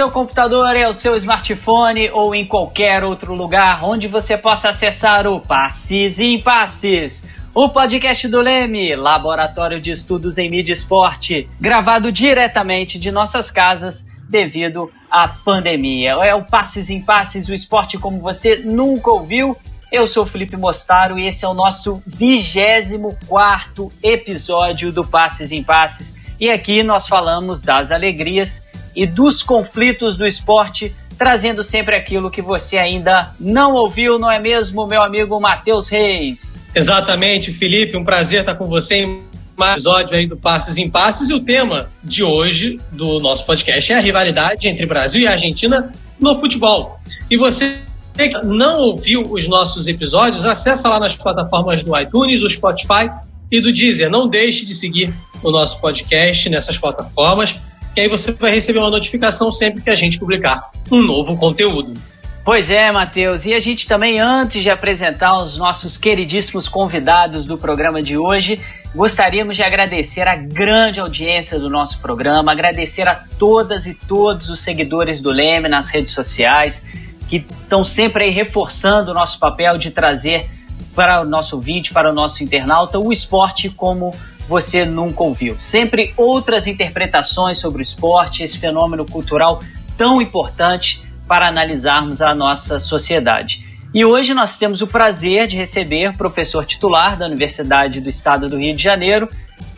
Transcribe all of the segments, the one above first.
Seu computador e ao seu smartphone ou em qualquer outro lugar onde você possa acessar o Passes e Impasses, o podcast do Leme, Laboratório de Estudos em Mídia Esporte, gravado diretamente de nossas casas devido à pandemia. É o Passes e Impasses, o esporte como você nunca ouviu. Eu sou Felipe Mostaro e esse é o nosso 24 episódio do Passes e Impasses. E aqui nós falamos das alegrias e dos conflitos do esporte, trazendo sempre aquilo que você ainda não ouviu, não é mesmo, meu amigo Matheus Reis? Exatamente, Felipe, um prazer estar com você em mais um episódio aí do Passes em Passes e o tema de hoje do nosso podcast é a rivalidade entre Brasil e Argentina no futebol. E você que não ouviu os nossos episódios, acessa lá nas plataformas do iTunes, do Spotify e do Deezer. Não deixe de seguir o nosso podcast nessas plataformas e aí você vai receber uma notificação sempre que a gente publicar um novo conteúdo. Pois é, Matheus. E a gente também, antes de apresentar os nossos queridíssimos convidados do programa de hoje, gostaríamos de agradecer a grande audiência do nosso programa, agradecer a todas e todos os seguidores do Leme nas redes sociais, que estão sempre aí reforçando o nosso papel de trazer para o nosso ouvinte, para o nosso internauta, o esporte como você nunca ouviu. Sempre outras interpretações sobre o esporte, esse fenômeno cultural tão importante para analisarmos a nossa sociedade. E hoje nós temos o prazer de receber o professor titular da Universidade do Estado do Rio de Janeiro,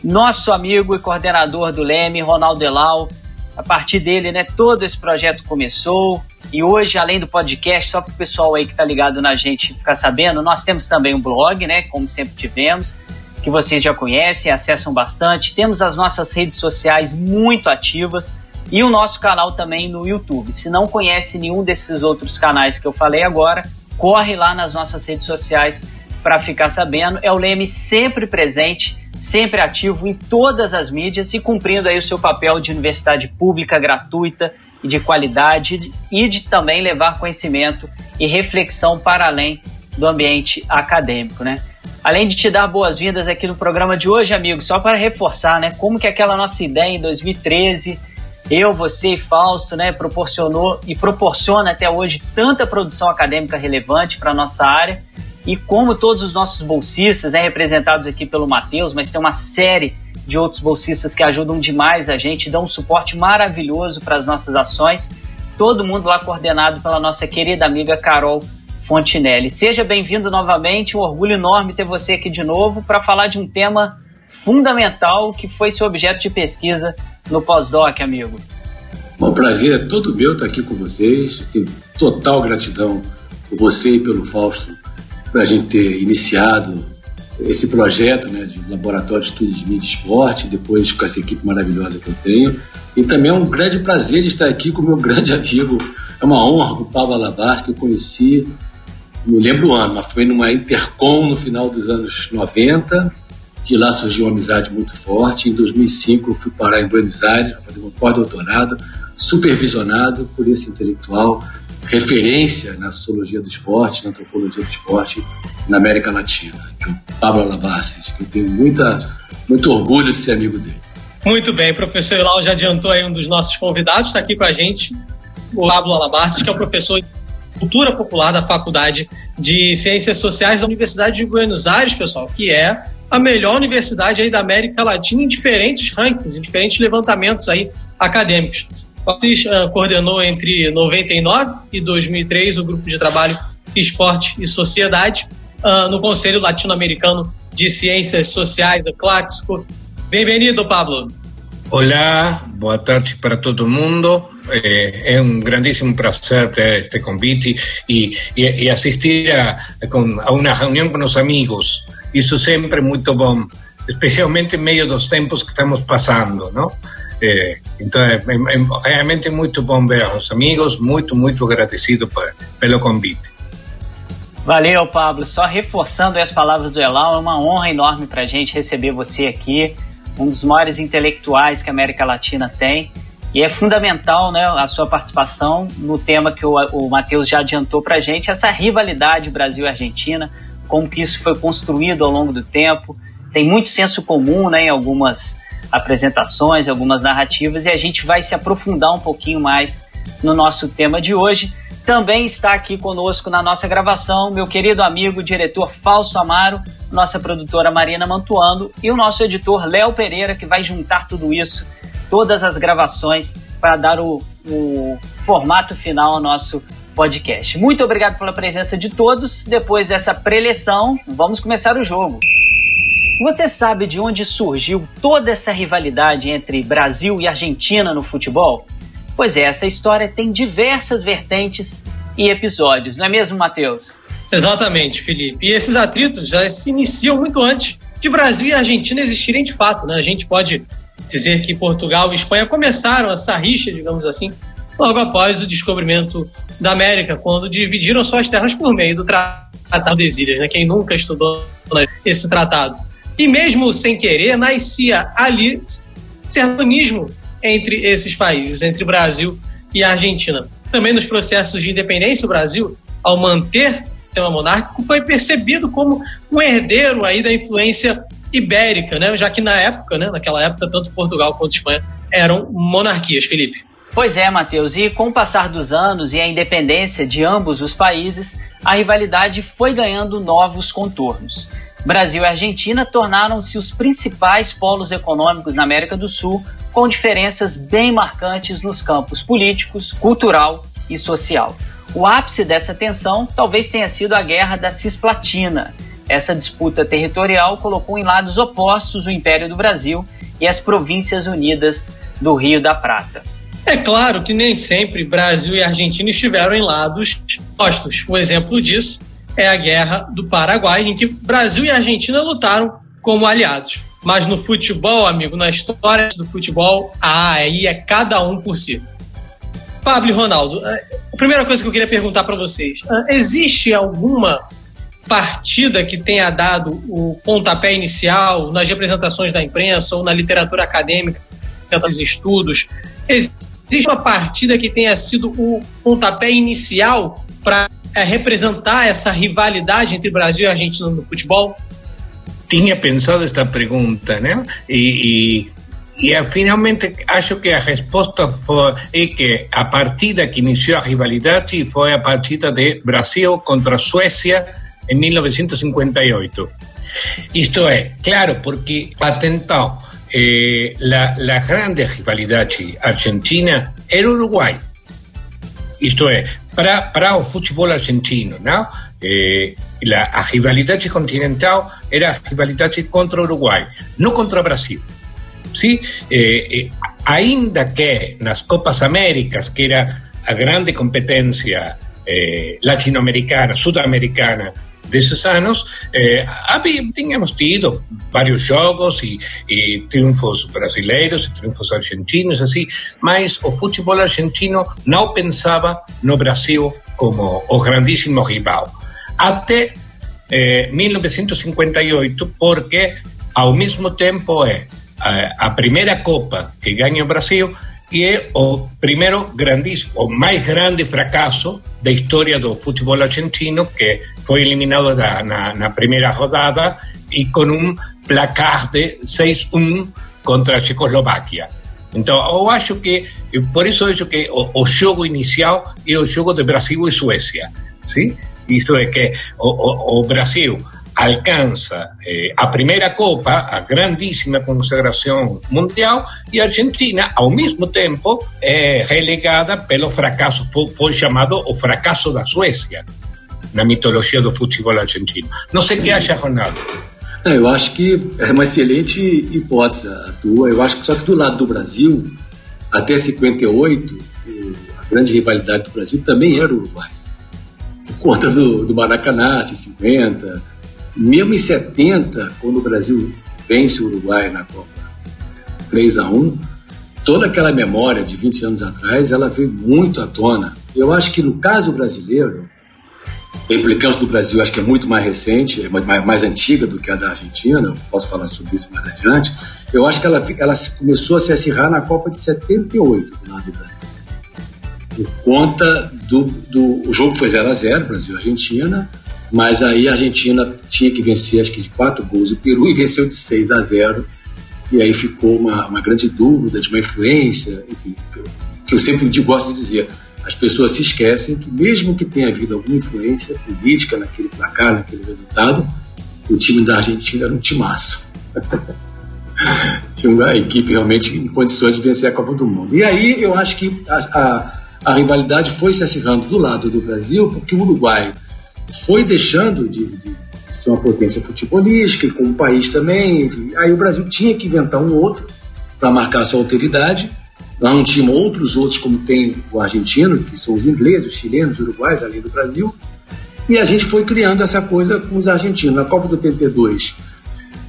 nosso amigo e coordenador do Leme, Ronaldo Elau. A partir dele, né, todo esse projeto começou. E hoje, além do podcast, só para o pessoal aí que está ligado na gente ficar sabendo, nós temos também um blog, né, como sempre tivemos que vocês já conhecem, acessam bastante. Temos as nossas redes sociais muito ativas e o nosso canal também no YouTube. Se não conhece nenhum desses outros canais que eu falei agora, corre lá nas nossas redes sociais para ficar sabendo. É o Leme sempre presente, sempre ativo em todas as mídias e cumprindo aí o seu papel de universidade pública gratuita e de qualidade e de também levar conhecimento e reflexão para além do ambiente acadêmico, né? Além de te dar boas-vindas aqui no programa de hoje, amigo, só para reforçar, né, como que aquela nossa ideia em 2013, eu, você e Fausto, né, proporcionou e proporciona até hoje tanta produção acadêmica relevante para a nossa área, e como todos os nossos bolsistas, né, representados aqui pelo Matheus, mas tem uma série de outros bolsistas que ajudam demais a gente, dão um suporte maravilhoso para as nossas ações, todo mundo lá coordenado pela nossa querida amiga Carol Fontinelli. Seja bem-vindo novamente, um orgulho enorme ter você aqui de novo para falar de um tema fundamental que foi seu objeto de pesquisa no pós-doc, amigo. Bom, prazer é todo meu estar aqui com vocês. tenho total gratidão por você e pelo Fausto por a gente ter iniciado esse projeto né, de laboratório de estudos de mídia e esporte, depois com essa equipe maravilhosa que eu tenho. E também é um grande prazer estar aqui com meu grande amigo. É uma honra o Paulo Alabás, que eu conheci não lembro o ano, mas foi numa Intercom no final dos anos 90. De lá surgiu uma amizade muito forte. Em 2005 eu fui parar em Buenos Aires, fazer um pós-doutorado, supervisionado por esse intelectual, referência na sociologia do esporte, na antropologia do esporte na América Latina, que é o Pablo Alabasses, que eu tenho muita, muito orgulho de ser amigo dele. Muito bem, professor Ilau já adiantou aí um dos nossos convidados, está aqui com a gente, o Pablo Alabasses, que é o professor Cultura Popular da Faculdade de Ciências Sociais da Universidade de Buenos Aires, pessoal, que é a melhor universidade aí da América Latina em diferentes rankings, em diferentes levantamentos aí acadêmicos. Vocês uh, coordenou entre 99 e 2003 o grupo de trabalho Esporte e Sociedade uh, no Conselho Latino-Americano de Ciências Sociais, do Claxco. Bem-vindo, Pablo. Olá, boa tarde para todo mundo. Eh, é um grandíssimo prazer ter este convite e, e, e assistir a, a, uma reunião com os amigos. Isso sempre é muito bom, especialmente em meio dos tempos que estamos passando, não? Eh, então, é, é, é, realmente muito bom ver os amigos, muito, muito agradecido pelo convite. Valeu, Pablo. Só reforçando as palavras do Elal, é uma honra enorme para a gente receber você aqui um dos maiores intelectuais que a América Latina tem. E é fundamental né, a sua participação no tema que o, o Matheus já adiantou para a gente, essa rivalidade Brasil-Argentina, como que isso foi construído ao longo do tempo. Tem muito senso comum né, em algumas, apresentações, algumas narrativas, e a gente vai se aprofundar um pouquinho mais no nosso tema de hoje. Também está aqui conosco na nossa gravação meu querido amigo, diretor Fausto Amaro, nossa produtora Marina Mantuando e o nosso editor Léo Pereira, que vai juntar tudo isso, todas as gravações, para dar o, o formato final ao nosso podcast. Muito obrigado pela presença de todos. Depois dessa preleção, vamos começar o jogo. Você sabe de onde surgiu toda essa rivalidade entre Brasil e Argentina no futebol? Pois é, essa história tem diversas vertentes e episódios, não é mesmo, Matheus? Exatamente, Felipe. E esses atritos já se iniciam muito antes de Brasil e Argentina existirem de fato. Né? A gente pode dizer que Portugal e Espanha começaram essa rixa, digamos assim, logo após o descobrimento da América, quando dividiram suas terras por meio do Tratado de Ilhas. Né? Quem nunca estudou esse tratado? E mesmo sem querer, nascia ali sertanismo entre esses países, entre Brasil e Argentina. Também nos processos de independência, o Brasil, ao manter o sistema monárquico, foi percebido como um herdeiro aí da influência ibérica, né? já que na época, né, naquela época, tanto Portugal quanto Espanha eram monarquias, Felipe. Pois é, Matheus, e com o passar dos anos e a independência de ambos os países, a rivalidade foi ganhando novos contornos. Brasil e Argentina tornaram-se os principais polos econômicos na América do Sul, com diferenças bem marcantes nos campos políticos, cultural e social. O ápice dessa tensão talvez tenha sido a Guerra da Cisplatina. Essa disputa territorial colocou em lados opostos o Império do Brasil e as Províncias Unidas do Rio da Prata. É claro que nem sempre Brasil e Argentina estiveram em lados opostos. Um exemplo disso é a Guerra do Paraguai, em que Brasil e Argentina lutaram como aliados. Mas no futebol, amigo, na história do futebol, aí é cada um por si. Pablo e Ronaldo, é, a primeira coisa que eu queria perguntar para vocês: é, existe alguma partida que tenha dado o pontapé inicial nas representações da imprensa ou na literatura acadêmica, nos estudos? Existe uma partida que tenha sido o pontapé inicial para é, representar essa rivalidade entre Brasil e Argentina no futebol? Tinha pensado esta pergunta, né? E, e, e finalmente acho que a resposta foi é que a partida que iniciou a rivalidade foi a partida de Brasil contra a Suécia em 1958. Isto é, claro, porque patentou eh, la grande rivalidade argentina era Uruguai. Isto é, para, para o futebol argentino, não? Eh, la, a rivalidade continental era a rivalidade contra o Uruguai, não contra o Brasil. Sim? Eh, eh, ainda que nas Copas Américas, que era a grande competência latino-americana, sudamericana desses anos, eh, tínhamos tido vários jogos e, e, triunfos brasileiros e triunfos argentinos, assim, mas o futebol argentino não pensava no Brasil como o grandíssimo rival. Até eh, 1958, porque ao mesmo tempo é a, a primeira Copa que ganha o Brasil e é o primeiro grandíssimo, o mais grande fracasso da história do futebol argentino, que foi eliminado da, na, na primeira rodada e com um placar de 6-1 contra a Checoslováquia. Então, eu acho que, por isso eu que o, o jogo inicial é o jogo de Brasil e Suécia, sim? Isto é que o, o Brasil alcança eh, a primeira Copa, a grandíssima consagração mundial, e a Argentina, ao mesmo tempo, é relegada pelo fracasso, foi, foi chamado o fracasso da Suécia, na mitologia do futebol argentino. Não sei o que acha, Ronaldo. É, eu acho que é uma excelente hipótese a tua. Eu acho que só que do lado do Brasil, até 58, a grande rivalidade do Brasil também era o Uruguai. Por conta do, do Maracanã, 50, mesmo em 70, quando o Brasil vence o Uruguai na Copa 3 a 1 toda aquela memória de 20 anos atrás, ela veio muito à tona. Eu acho que no caso brasileiro, a implicância do Brasil acho que é muito mais recente, é mais, mais antiga do que a da Argentina, posso falar sobre isso mais adiante. Eu acho que ela, ela começou a se acirrar na Copa de 78 do lado do Brasil. Por conta do, do. O jogo foi 0 a 0 Brasil-Argentina, mas aí a Argentina tinha que vencer, acho que de quatro gols, o Peru e venceu de 6 a 0 e aí ficou uma, uma grande dúvida de uma influência, enfim, que eu sempre gosto de dizer, as pessoas se esquecem que mesmo que tenha havido alguma influência política naquele placar, naquele resultado, o time da Argentina era um timaço. Tinha uma equipe realmente em condições de vencer a Copa do Mundo. E aí eu acho que a, a, a rivalidade foi se acirrando do lado do Brasil, porque o Uruguai foi deixando de, de ser uma potência futebolística, e como um país também. Aí o Brasil tinha que inventar um outro para marcar sua alteridade. Lá não tinham outros outros, como tem o argentino, que são os ingleses, os chilenos, os uruguais, além do Brasil. E a gente foi criando essa coisa com os argentinos. Na Copa do 82,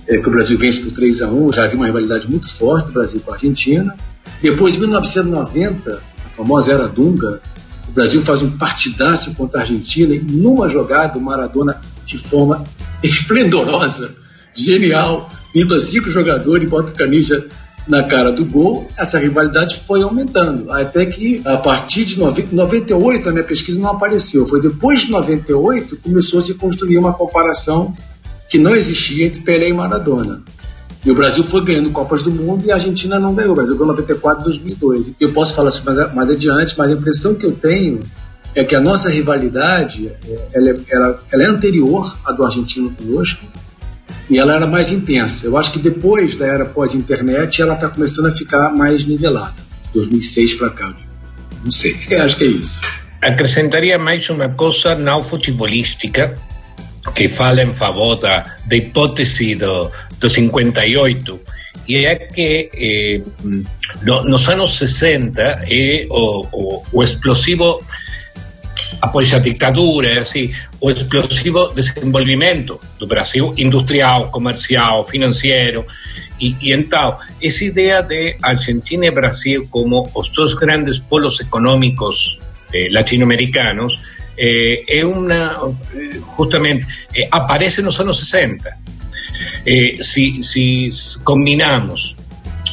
é, que o Brasil vence por 3 a 1 já havia uma rivalidade muito forte do Brasil com a Argentina. Depois, em 1990, a famosa Era Dunga, o Brasil faz um partidaço contra a Argentina e numa jogada o Maradona, de forma esplendorosa, genial, vindo a cinco jogadores e bota a camisa na cara do gol, essa rivalidade foi aumentando. Até que, a partir de 98, a minha pesquisa não apareceu. Foi depois de 98 que começou a se construir uma comparação que não existia entre Pelé e Maradona. E o Brasil foi ganhando Copas do Mundo e a Argentina não ganhou. O Brasil ganhou 94 e 2002. Eu posso falar isso mais, mais adiante, mas a impressão que eu tenho é que a nossa rivalidade é, ela é, ela, ela é anterior à do argentino conosco e ela era mais intensa. Eu acho que depois da era pós-internet ela está começando a ficar mais nivelada. 2006 para cá, não sei. Eu acho que é isso. Acrescentaria mais uma coisa não futebolística que fala em favor da, da hipótese do, do 58 e é que eh, no, nos anos 60 é o, explosivo após a ditadura, assim, o explosivo desenvolvimento do Brasil industrial, comercial, financeiro. E, e então, essa ideia de Argentina e Brasil como os dois grandes polos econômicos eh, latino-americanos eh, é uma, justamente, eh, aparece nos anos 60. Eh, se, se combinamos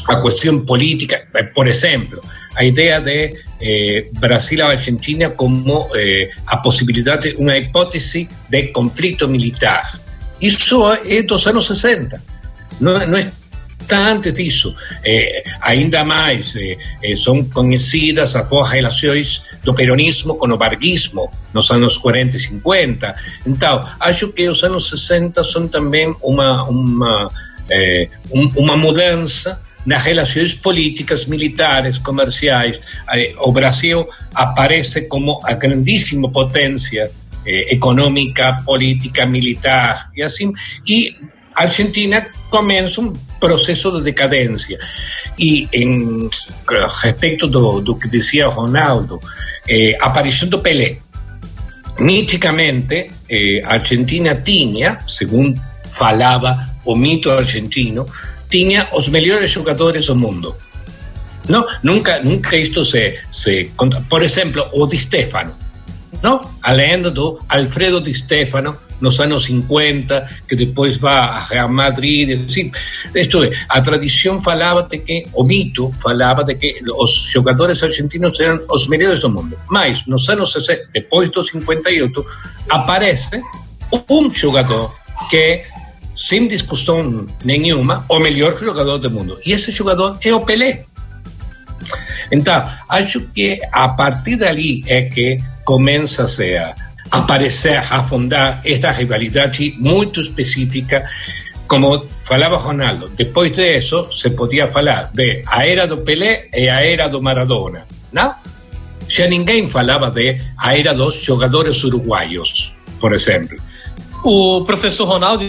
a questão política, eh, por exemplo, a idea de eh, Brasil a Argentina como eh, a posibilidad de una hipótesis de conflicto militar. Isso é dos anos 60. Não, não está antes disso. Eh, ainda mais, eh, eh, são conhecidas as boas relações do peronismo com o varguismo nos anos 40 e 50. Então, acho que os anos 60 são também uma, uma, eh, um, uma mudança nas relações políticas, militares, comerciais. O Brasil aparece como a grandíssima potência eh, econômica, política, militar e assim. E Argentina começa um processo de decadência. E em respeito do, do que dizia Ronaldo, eh, do Pelé. Nitidamente, eh, Argentina tinha, segundo falava o mito argentino, tinha os melhores jogadores do mundo. Não, nunca, nunca isto se, se por exemplo, o Di Stefano, não? Além do Alfredo Di Stefano nos anos 50, que depois vai a Real Madrid, assim, isto é, a tradição falava de que, o mito falava de que os jogadores argentinos eram os melhores do mundo. Mas nos anos 60, depois do 58, aparece um jogador que sem discussão nenhuma, o melhor jogador do mundo. E esse jogador é o Pelé. Então, acho que a partir dali é que começa-se a aparecer, a afundar esta rivalidade muito específica. Como falava Ronaldo, depois disso se podia falar de a era do Pelé e a era do Maradona, não? Já ninguém falava de a era dos jogadores uruguaios, por exemplo. O professor Ronaldo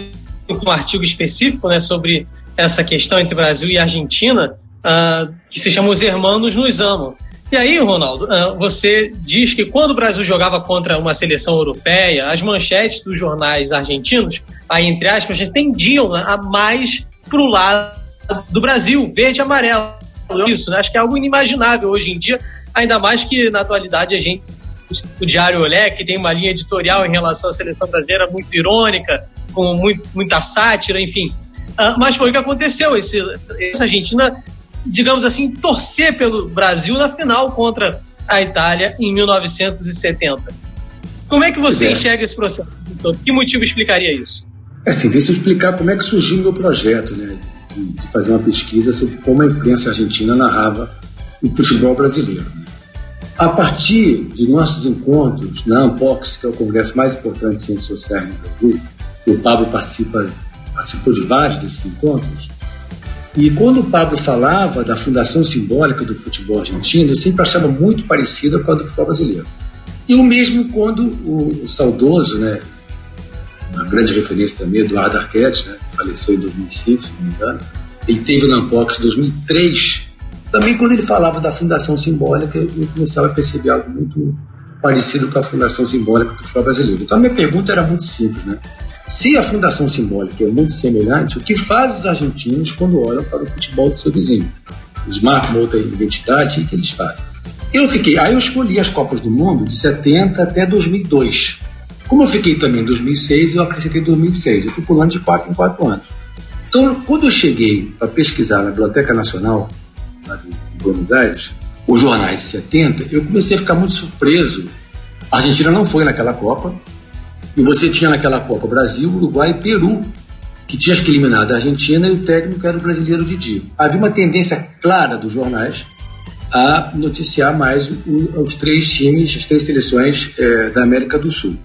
um artigo específico né, sobre essa questão entre Brasil e Argentina, uh, que se chama Os Hermanos Nos Amam. E aí, Ronaldo, uh, você diz que quando o Brasil jogava contra uma seleção europeia, as manchetes dos jornais argentinos, aí entre aspas, tendiam né, a mais para o lado do Brasil, verde e amarelo. Isso, né? Acho que é algo inimaginável hoje em dia, ainda mais que na atualidade a gente o Diário Olé, que tem uma linha editorial em relação à seleção brasileira muito irônica, com muito, muita sátira, enfim. Uh, mas foi o que aconteceu. Esse, essa Argentina, digamos assim, torcer pelo Brasil na final contra a Itália em 1970. Como é que você é. enxerga esse processo? Que motivo explicaria isso? É assim, deixa eu explicar como é que surgiu o meu projeto, né? de, fazer uma pesquisa sobre como a imprensa argentina narrava o futebol brasileiro. A partir de nossos encontros na Ampox, que é o congresso mais importante de ciências sociais no Brasil, o Pablo participa, participou de vários desses encontros, e quando o Pablo falava da fundação simbólica do futebol argentino, eu sempre achava muito parecida com a do futebol brasileiro. E o mesmo quando o, o saudoso, né, uma grande referência também, Eduardo Arquette, né, faleceu em 2005, se não me engano, ele teve na em 2003. Também quando ele falava da fundação simbólica, eu começava a perceber algo muito parecido com a fundação simbólica do futebol brasileiro. Então a minha pergunta era muito simples, né? Se a fundação simbólica é muito semelhante, o que faz os argentinos quando olham para o futebol do seu vizinho? Eles marcam outra identidade e o que eles fazem? Eu fiquei, aí eu escolhi as Copas do Mundo de 70 até 2002. Como eu fiquei também em 2006, eu acrescentei 2006. Eu fui pulando de 4 em 4 anos. Então, quando eu cheguei para pesquisar na Biblioteca Nacional, lá de Buenos Aires, os jornais de 70, eu comecei a ficar muito surpreso. A Argentina não foi naquela Copa, e você tinha naquela Copa Brasil, Uruguai e Peru, que tinha que eliminar a Argentina e o técnico era o brasileiro Didi. Havia uma tendência clara dos jornais a noticiar mais os três times, as três seleções é, da América do Sul.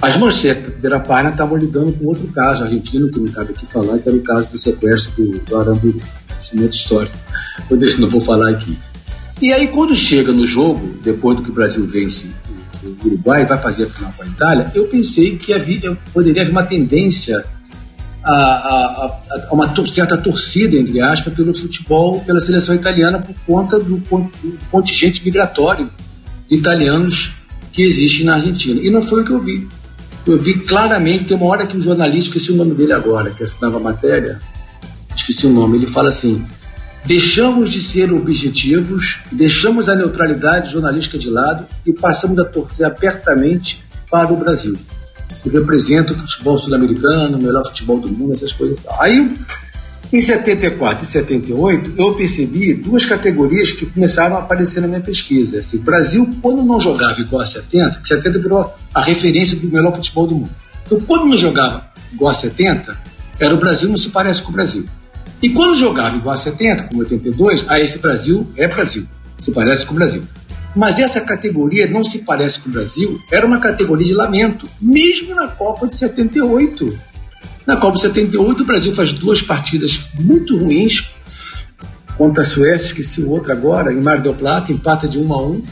As manchetes da página estavam lidando com outro caso argentino, que não cabe aqui falar, que era o caso do sequestro do, do Aramburu. Cimento histórico. Eu não vou falar aqui. E aí, quando chega no jogo, depois do que o Brasil vence o Uruguai vai fazer a final com a Itália, eu pensei que havia, poderia haver uma tendência a, a, a, uma certa torcida, entre aspas, pelo futebol, pela seleção italiana, por conta do, do contingente migratório de italianos que existe na Argentina. E não foi o que eu vi. Eu vi claramente, tem uma hora que um jornalista, esqueci o nome dele agora, que assinava a matéria, esqueci o nome, ele fala assim: Deixamos de ser objetivos, deixamos a neutralidade jornalística de lado e passamos a torcer abertamente para o Brasil, que representa o futebol sul-americano, o melhor futebol do mundo, essas coisas. Aí, em 74 e 78, eu percebi duas categorias que começaram a aparecer na minha pesquisa. Assim, o Brasil, quando não jogava igual a 70, que 70 virou a referência do melhor futebol do mundo. Então, quando não jogava igual a 70, era o Brasil não se parece com o Brasil. E quando jogava igual a 70, como 82, a esse Brasil é Brasil, se parece com o Brasil. Mas essa categoria não se parece com o Brasil, era uma categoria de lamento, mesmo na Copa de 78. Na Copa de 78, o Brasil faz duas partidas muito ruins contra a Suécia, esqueci o outro agora, em Mar del Plata, empata de 1 a 1.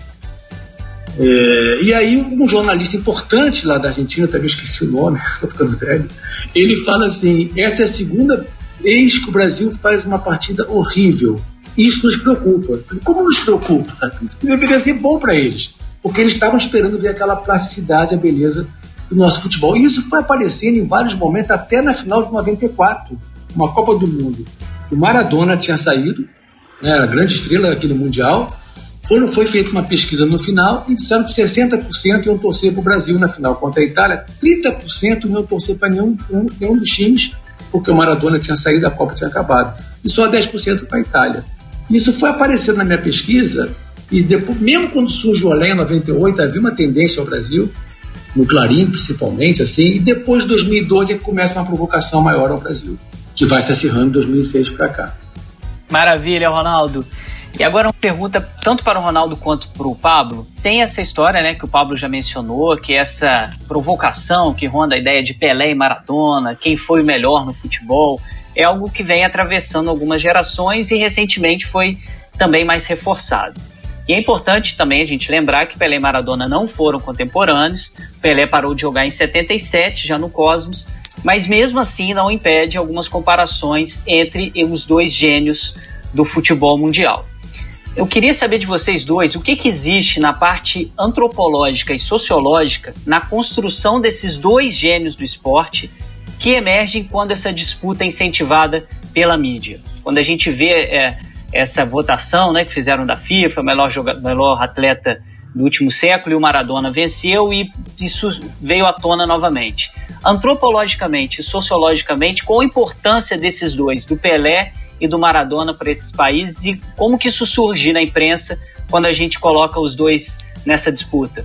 É, e aí um jornalista importante lá da Argentina, também esqueci o nome, estou ficando velho, ele fala assim, essa é a segunda Eis que o Brasil faz uma partida horrível. Isso nos preocupa. Como nos preocupa? Isso deveria ser bom para eles, porque eles estavam esperando ver aquela plasticidade, a beleza do nosso futebol. E isso foi aparecendo em vários momentos, até na final de 94, uma Copa do Mundo. O Maradona tinha saído, né, a grande estrela daquele Mundial. Foi, foi feita uma pesquisa no final e disseram que 60% iam torcer para o Brasil na final contra a Itália, 30% não iam torcer para nenhum, nenhum dos times porque o Maradona tinha saído, a Copa tinha acabado. E só 10% para a Itália. Isso foi aparecendo na minha pesquisa, e depois, mesmo quando surge o Olé em 98, havia uma tendência ao Brasil, no Clarim principalmente, assim, e depois de 2012 é que começa uma provocação maior ao Brasil, que vai se acirrando de 2006 para cá. Maravilha, Ronaldo. E agora uma pergunta tanto para o Ronaldo quanto para o Pablo. Tem essa história, né, que o Pablo já mencionou, que essa provocação que ronda a ideia de Pelé e Maradona, quem foi o melhor no futebol, é algo que vem atravessando algumas gerações e recentemente foi também mais reforçado. E é importante também a gente lembrar que Pelé e Maradona não foram contemporâneos. Pelé parou de jogar em 77, já no Cosmos, mas mesmo assim não impede algumas comparações entre os dois gênios do futebol mundial. Eu queria saber de vocês dois o que, que existe na parte antropológica e sociológica na construção desses dois gênios do esporte que emergem quando essa disputa é incentivada pela mídia. Quando a gente vê é, essa votação né, que fizeram da FIFA, melhor, jogador, melhor atleta do último século, e o Maradona venceu, e isso veio à tona novamente. Antropologicamente e sociologicamente, qual a importância desses dois, do Pelé e do Maradona para esses países e como que isso surge na imprensa quando a gente coloca os dois nessa disputa?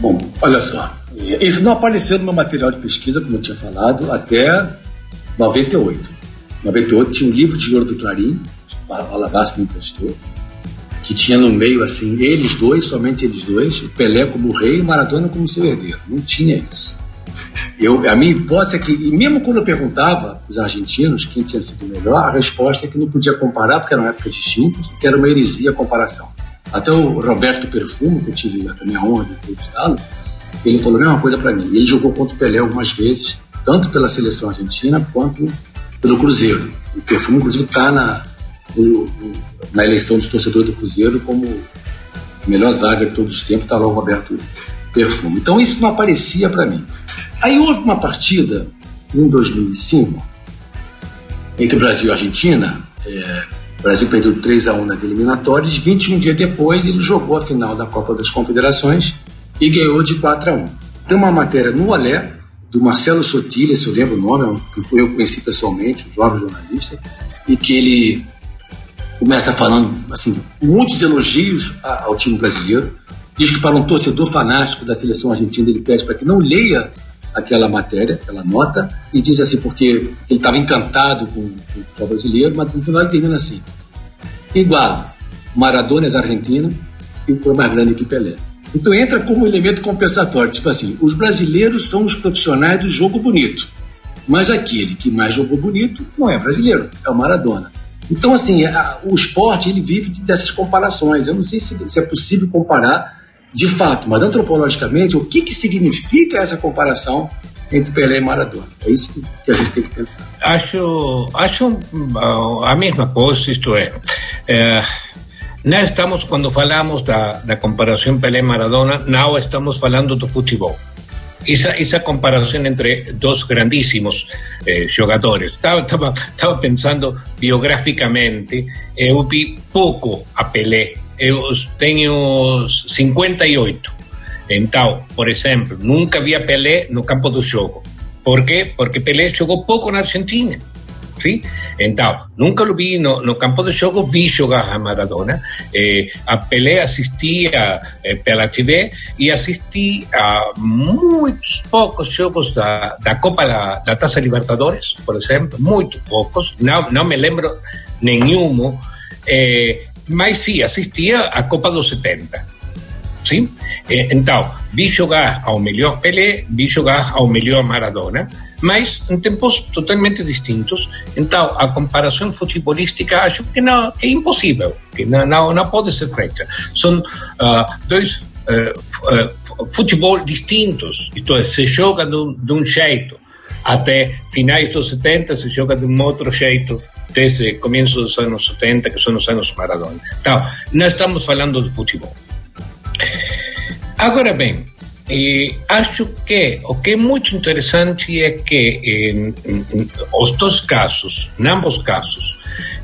Bom, olha só, isso não apareceu no meu material de pesquisa, como eu tinha falado, até 98. 98, tinha um livro de ouro do Clarim, o me emprestou, que tinha no meio, assim, eles dois, somente eles dois, o Pelé como rei e Maradona como seu herdeiro. Não tinha isso. Eu, a minha hipótese é que, e mesmo quando eu perguntava os argentinos quem tinha sido melhor, a resposta é que não podia comparar, porque eram épocas distintas, que era uma heresia a comparação. Até o Roberto Perfumo, que eu tive a minha honra de entrevistá-lo, ele falou a mesma coisa para mim. Ele jogou contra o Pelé algumas vezes, tanto pela seleção argentina quanto pelo Cruzeiro. O Perfumo, inclusive, está na, na eleição dos torcedores do Cruzeiro como melhor zaga de todos os tempos, está lá o Roberto Perfumo. Então isso não aparecia para mim. Aí houve uma partida em 2005 entre Brasil e Argentina. É, o Brasil perdeu 3 a 1 nas eliminatórias. 21 dias depois, ele jogou a final da Copa das Confederações e ganhou de 4 a 1. Tem uma matéria no Olé, do Marcelo Sotilha, se eu lembro o nome, é que eu conheci pessoalmente, um jovem jornalista, e que ele começa falando assim, muitos elogios ao time brasileiro. Diz que para um torcedor fanático da seleção argentina, ele pede para que não leia aquela matéria, aquela nota, e diz assim, porque ele estava encantado com, com, o futebol brasileiro, mas no final ele termina assim: igual, Maradona é argentino e foi mais grande que Pelé. Então entra como elemento compensatório, tipo assim, os brasileiros são os profissionais do jogo bonito, mas aquele que mais jogou bonito não é brasileiro, é o Maradona. Então, assim, a, o esporte ele vive dessas comparações. Eu não sei se, se é possível comparar de fato, mas antropologicamente, o que, que significa essa comparação entre Pelé e Maradona? É isso que a gente tem que pensar. Acho, acho a mesma coisa, isto é, é não estamos, quando falamos da, da comparação Pelé-Maradona, não estamos falando do futebol. Esa, esa comparación entre dos grandísimos eh, jogadores. Estaba, estaba, estaba pensando biográficamente, eu vi pouco a Pelé eu tenho 58. Então, por exemplo, nunca vi a Pelé no campo do jogo. Por quê? Porque Pelé jogou pouco na Argentina. Sim? Então, nunca o vi no, no, campo de jogo, vi jogar a Maradona. Eh, a Pelé assistia eh, pela TV e assisti a muitos poucos jogos da, da Copa da, da Taça Libertadores, por exemplo, muito poucos, não, não me lembro nenhum. Eh, mas sim, assistia à Copa dos 70. Sim? Então, vi jogar ao melhor Pelé, vi jogar ao melhor Maradona, mas em tempos totalmente distintos. Então, a comparação futebolística acho que, não, é impossível, que não, não, pode ser feita. São uh, dois uh, uh, futebol distintos, então se joga de um jeito até finais dos 70 se joga de um outro jeito desde comienzo dos anos 70, que são os anos Maradona. Então, não estamos falando de futebol. Agora bem, eh, acho que o que é muito interessante é que em, em, os dois casos, em ambos casos,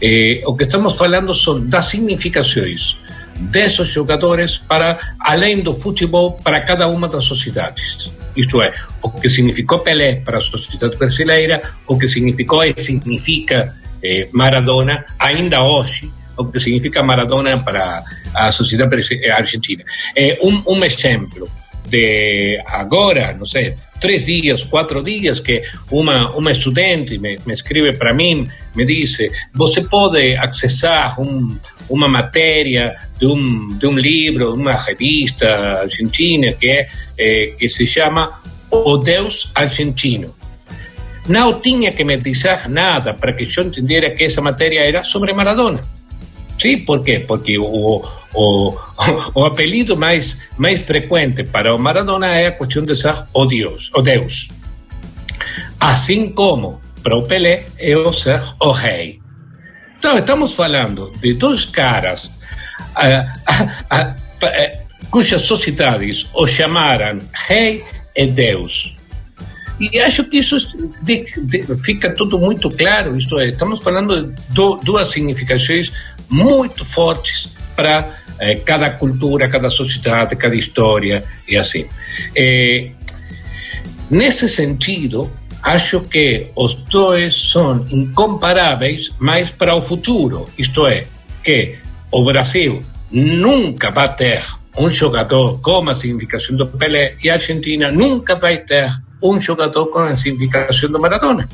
eh, o que estamos falando são das significações desses jogadores para além do futebol para cada uma das sociedades. Isto é, o que significou Pelé para a sociedade brasileira, o que significou e significa eh, Maradona ainda hoje, o que significa Maradona para a sociedade argentina. Eh, um, um exemplo de agora, não sei, três dias, quatro dias, que uma, uma estudante me, me escreve para mim, me diz, você pode acessar um, uma matéria de um, de um livro, de uma revista argentina que, é, eh, que se chama O Deus Argentino. Não tinha que me dizer nada para que eu entendesse que essa matéria era sobre Maradona. Sim, por quê? Porque o, o, o apelido mais, mais frequente para o Maradona é a questão de ser o Deus. O Deus. Assim como para o Pelé é o ser o rei. Então, estamos falando de dois caras cujas sociedades o chamaram rei e Deus. E acho que isso fica tudo muito claro. Isto é, estamos falando de duas significações muito fortes para eh, cada cultura, cada sociedade, cada história e assim. Eh, nesse sentido, acho que os dois são incomparáveis, mas para o futuro. Isto é, que o Brasil nunca vai ter um jogador com a significação do Pelé e a Argentina nunca vai ter un jugador con la significación de Maradona.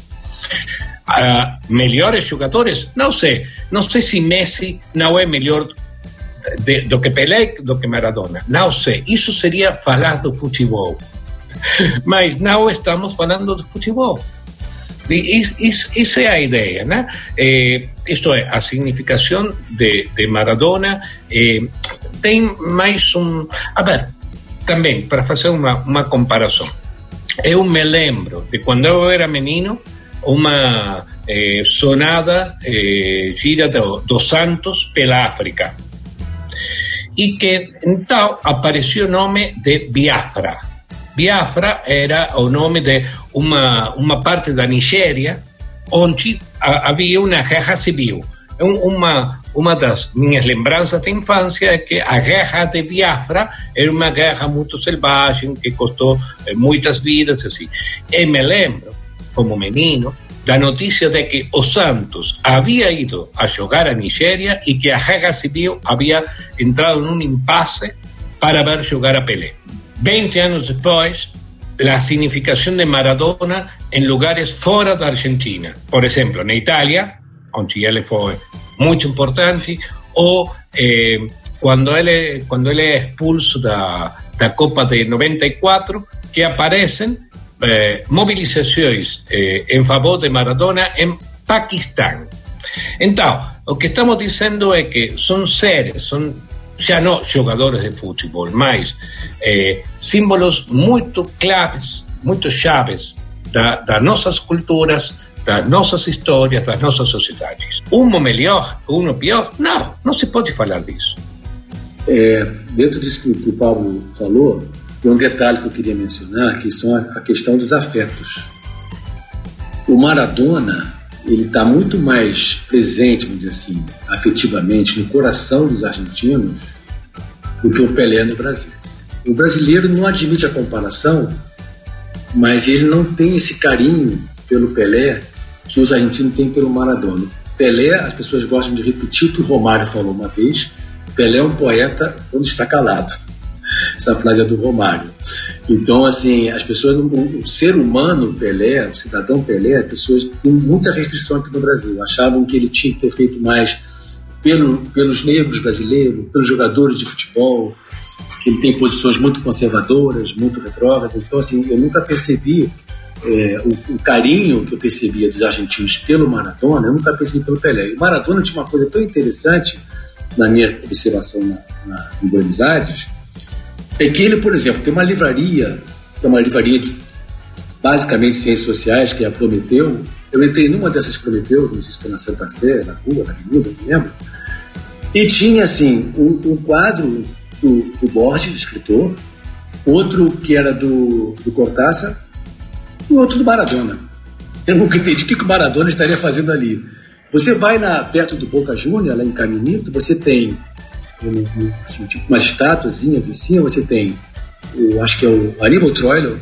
uh, melhores jogadores? Não sei. Não sei se Messi não é melhor de, do que Pelé do que Maradona. Não sei. Isso seria falar do futebol. Mas não estamos falando do futebol. Esa es la idea, ¿no? Eh, esto es, a significación de, de Maradona eh, tem mais um... A ver, também, para fazer uma, uma comparação. Eu me lembro de quando eu era menino, uma eh, sonada eh, gira do, dos Santos pela África. E que então apareceu o nome de Biafra Biafra era o nome de uma, uma parte da Nigéria onde havia uma guerra civil. Uma, uma das minhas lembranças de infância é que a guerra de Biafra era uma guerra muito selvagem, que custou eh, muitas vidas, assim. E me lembro, como menino, da notícia de que os Santos havia ido a jogar a Nigéria e que a guerra civil havia entrado num impasse para ver jogar a Pelé. 20 años después, la significación de Maradona en lugares fuera de Argentina. Por ejemplo, en Italia, donde él fue muy importante, o eh, cuando, él, cuando él es expulso de la Copa de 94, que aparecen eh, movilizaciones eh, en favor de Maradona en Pakistán. Entonces, lo que estamos diciendo es que son seres, son ya no jugadores de fútbol, más eh, símbolos muy claves, muy chaves da, das nossas culturas, das nossas histórias, das nossas sociedades. Uno melhor, uno pior? Não, não se pode falar disso. É, dentro disso que o Paulo falou, tem um detalhe que eu queria mencionar, que são a questão dos afetos. O Maradona, ele está muito mais presente, vamos dizer assim, afetivamente no coração dos argentinos do que o Pelé no Brasil. O brasileiro não admite a comparação, mas ele não tem esse carinho pelo Pelé que os argentinos têm pelo Maradona. Pelé, as pessoas gostam de repetir o que o Romário falou uma vez: Pelé é um poeta quando está calado. Essa frase é do Romário. Então, assim, as pessoas, o ser humano Pelé, o cidadão Pelé, as pessoas têm muita restrição aqui no Brasil. Achavam que ele tinha que ter feito mais pelo, pelos negros brasileiros, pelos jogadores de futebol, que ele tem posições muito conservadoras, muito retrógradas. Então, assim, eu nunca percebi é, o, o, carinho que eu percebia dos argentinos pelo Maradona, eu nunca percebi pelo Pelé. E o Maradona tinha uma coisa tão interessante na minha observação na, na, em Buenos Aires, é que ele, por exemplo, tem uma livraria, que é uma livraria de basicamente ciências sociais, que é a Prometeu. Eu entrei numa dessas Prometeu, não sei se foi na Santa Fé, na rua, na avenida, não lembro. E tinha, assim, um, um quadro do, do Borges, escritor, outro que era do, do Cortázar outro do Maradona. Eu nunca entendi o que, o Maradona estaria fazendo ali. Você vai na, perto do Boca Júnior, lá em Caminito, você tem assim, tipo umas estátuazinhas em cima, você tem, o, acho que é o Aníbal Troilo,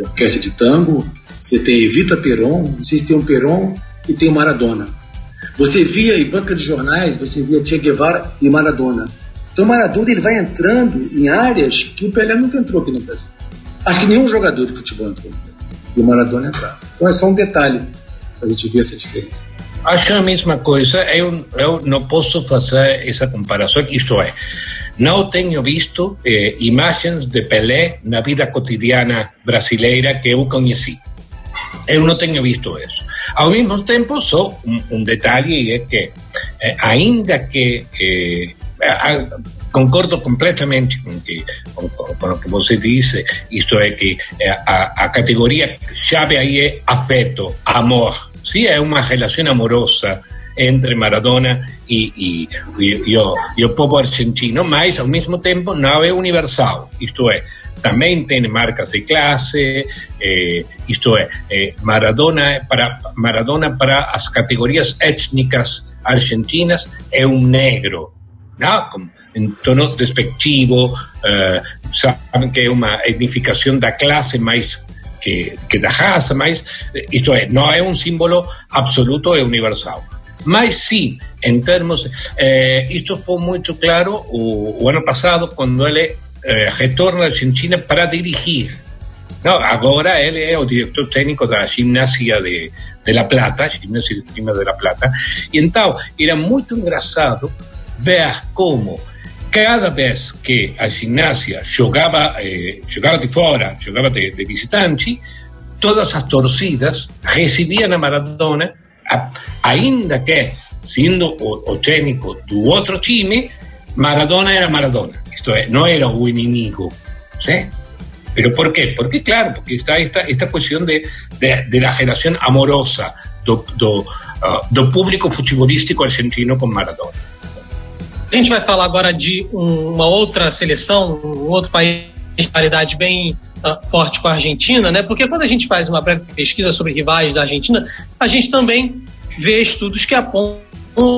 orquestra de tango, você tem Evita Peron, não sei se tem um Peron e tem o Maradona. Você via em banca de jornais, você via Che Guevara e Maradona. Então Maradona ele vai entrando em áreas que o Pelé nunca entrou aqui no Brasil. Acho que nenhum jogador de futebol entrou no Brasil. E o Maradona entrava. Então é só um detalhe para a gente ver essa diferença. Acho a mesma coisa, eu, eu não posso fazer essa comparação, isto é, não tenho visto eh, imagens de Pelé na vida cotidiana brasileira que eu conheci. Eu não tenho visto isso. Ao mesmo tempo, só um, um detalhe é que, eh, ainda que eh, concordo completamente com, que, com, com, o que você disse, isto é que eh, a, a categoria chave aí é afeto, amor, ¿sí? Es una relación amorosa entre Maradona y, y, y, y, o, y o povo argentino, mas ao mesmo tempo não é universal, isto é, também tem marcas de classe, eh, isto é, eh, Maradona para Maradona para as categorias étnicas argentinas é um negro, não? Com, em tono despectivo, eh, sabem que é uma etnificação da classe mais que, que da raça, mas isto é, não é símbolo absoluto e universal. Mas sim, em termos. Eh, isto foi claro o, o ano passado, quando ele eh, retorna à Argentina para dirigir Não, agora ele é o diretor técnico da Gimnasia de, de La Plata, Gimnasia de La Plata, e então era muito engraçado ver como cada vez que a gimnasia jogava, eh, de fora, jogava de, visitante, todas as torcidas recebiam a Maradona, a, ainda que sendo o, o técnico outro time, Maradona era Maradona, isto é, não era o inimigo, ¿sí? ¿Pero por qué? Porque, claro, porque está esta, esta cuestión de, de, la relación amorosa do, do, público futebolístico argentino com Maradona. A gente vai falar agora de um, uma outra seleção, um outro país de qualidade bem uh, forte com a Argentina, né? Porque quando a gente faz uma breve pesquisa sobre rivais da Argentina, a gente também vê estudos que apontam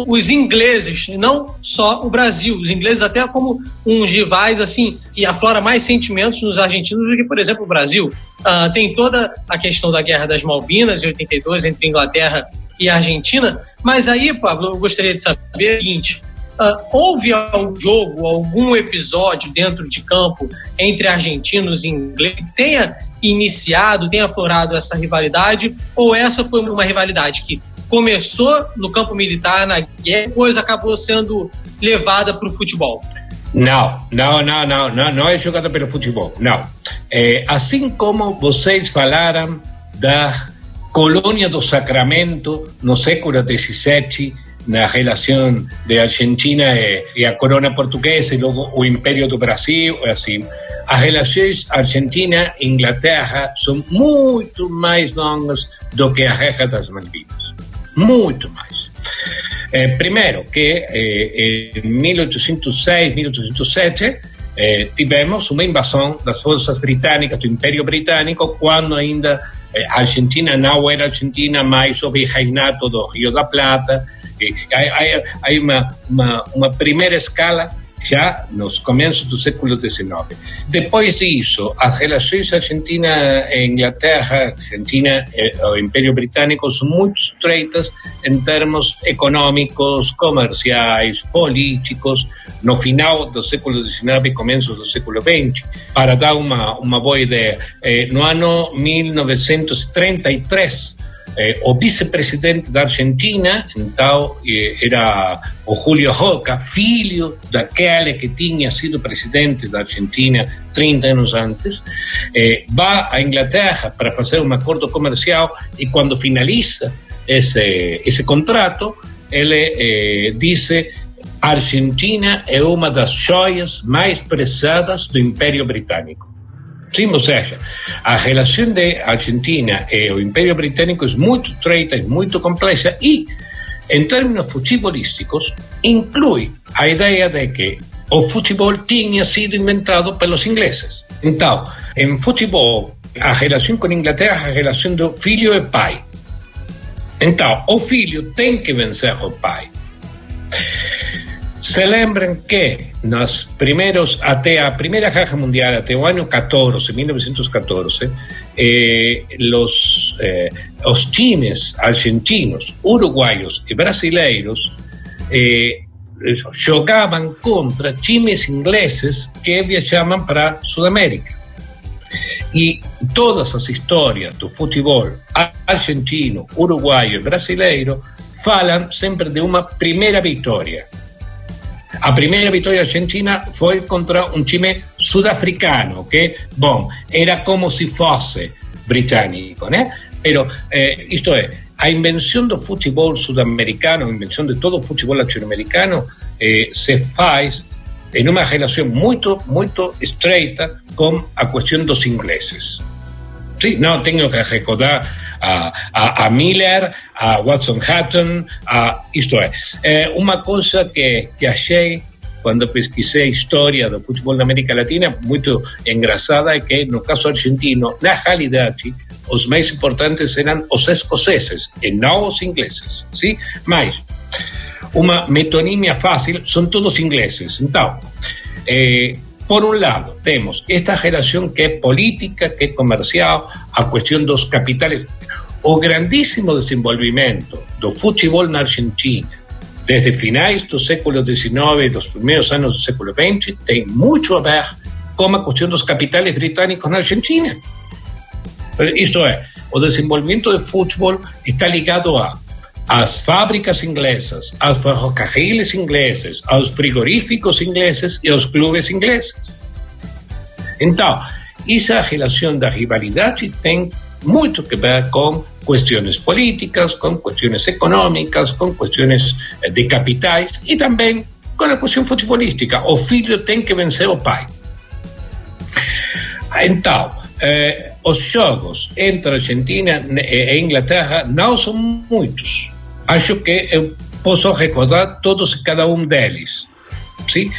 os ingleses, não só o Brasil. Os ingleses até como uns rivais assim que aflora mais sentimentos nos argentinos do que, por exemplo, o Brasil. Uh, tem toda a questão da Guerra das Malvinas, em 82, entre Inglaterra e Argentina. Mas aí, Pablo, eu gostaria de saber o seguinte: Uh, houve algum jogo, algum episódio dentro de campo entre argentinos e ingleses que tenha iniciado, tenha aflorado essa rivalidade? Ou essa foi uma rivalidade que começou no campo militar, na guerra, depois acabou sendo levada para o futebol? Não, não, não, não, não, não é jogada pelo futebol, não. É, assim como vocês falaram da colônia do Sacramento no século XVII, na relação de Argentina e, a corona portuguesa e logo o Império do Brasil, assim. As relações Argentina-Inglaterra são muito mais longas do que a Guerra das Malvinas. Muito mais. Eh, primeiro, que em 1806, 1807, eh, tivemos uma invasão das forças britânicas do Império Britânico, quando ainda a eh, Argentina não era Argentina, mas sob reinato do Rio da Plata, hay, hay una, una, una primeira escala já nos começos do século XIX. Depois disso, as relações Argentina e Inglaterra, Argentina e o Império Britânico são muito estreitas em termos econômicos, comerciais, políticos, no final do século XIX e começo do século XX. Para dar uma, uma boa ideia, eh, no ano 1933, eh, o vice-presidente da Argentina, então, eh, era o Julio Roca, filho daquele que tinha sido presidente da Argentina 30 anos antes, eh, vai à Inglaterra para fazer um acordo comercial e quando finaliza esse, esse contrato, ele eh, disse a Argentina é uma das joias mais prezadas do Império Britânico. Sim, ou seja, a relação de Argentina e o Império Britânico é muito estreita, é muito complexa e, em termos futebolísticos, inclui a ideia de que o futebol tinha sido inventado pelos ingleses. Então, em futebol, a relação com a Inglaterra é a relação do filho e pai. Então, o filho tem que vencer o pai. Se lembren que nos primeros, até a Primeira Mundial, até o ano 14, 1914, eh, los, eh, argentinos, uruguaios e brasileiros eh, contra times ingleses que viajavam para Sudamérica. E todas as histórias do futebol argentino, uruguaio e brasileiro falam sempre de uma primeira vitória a primeira vitória argentina foi contra um time sudafricano, que, bom, era como se fosse britânico, né? Pero, eh, isto é, a invenção do futebol sudamericano, a invenção de todo o futebol latino-americano, eh, se faz em uma relação muito, muito estreita com a questão dos ingleses. Sí, não tenho que recordar a, a, Miller, a Watson Hatton, a, isto é, é uma coisa que, que achei quando pesquisei história do futebol na América Latina, muito engraçada é que, no caso argentino, na realidade, os mais importantes eram os escoceses e não os ingleses, sim? Mas, uma metonímia fácil, são todos ingleses. Então, eh, por un lado, tenemos esta relación que es política, que es comercial, a cuestión dos capitales. O grandísimo desenvolvimento do futebol na Argentina, desde finais do século XIX e dos primeiros anos do século XX, tem muito a ver com a questão dos capitais britânicos na Argentina. Isto é, o desenvolvimento do futebol está ligado a as fábricas inglesas, aos ferrocarriles ingleses, aos frigoríficos ingleses e aos clubes ingleses. Então, essa relação da rivalidade tem muito que ver com questões políticas, com questões econômicas, com questões eh, de capitais e também com a questão futebolística. O filho tem que vencer o pai. Então, eh, os jogos entre Argentina e Inglaterra não são muitos. Acho que eu posso recordar todos e cada um deles. Sim?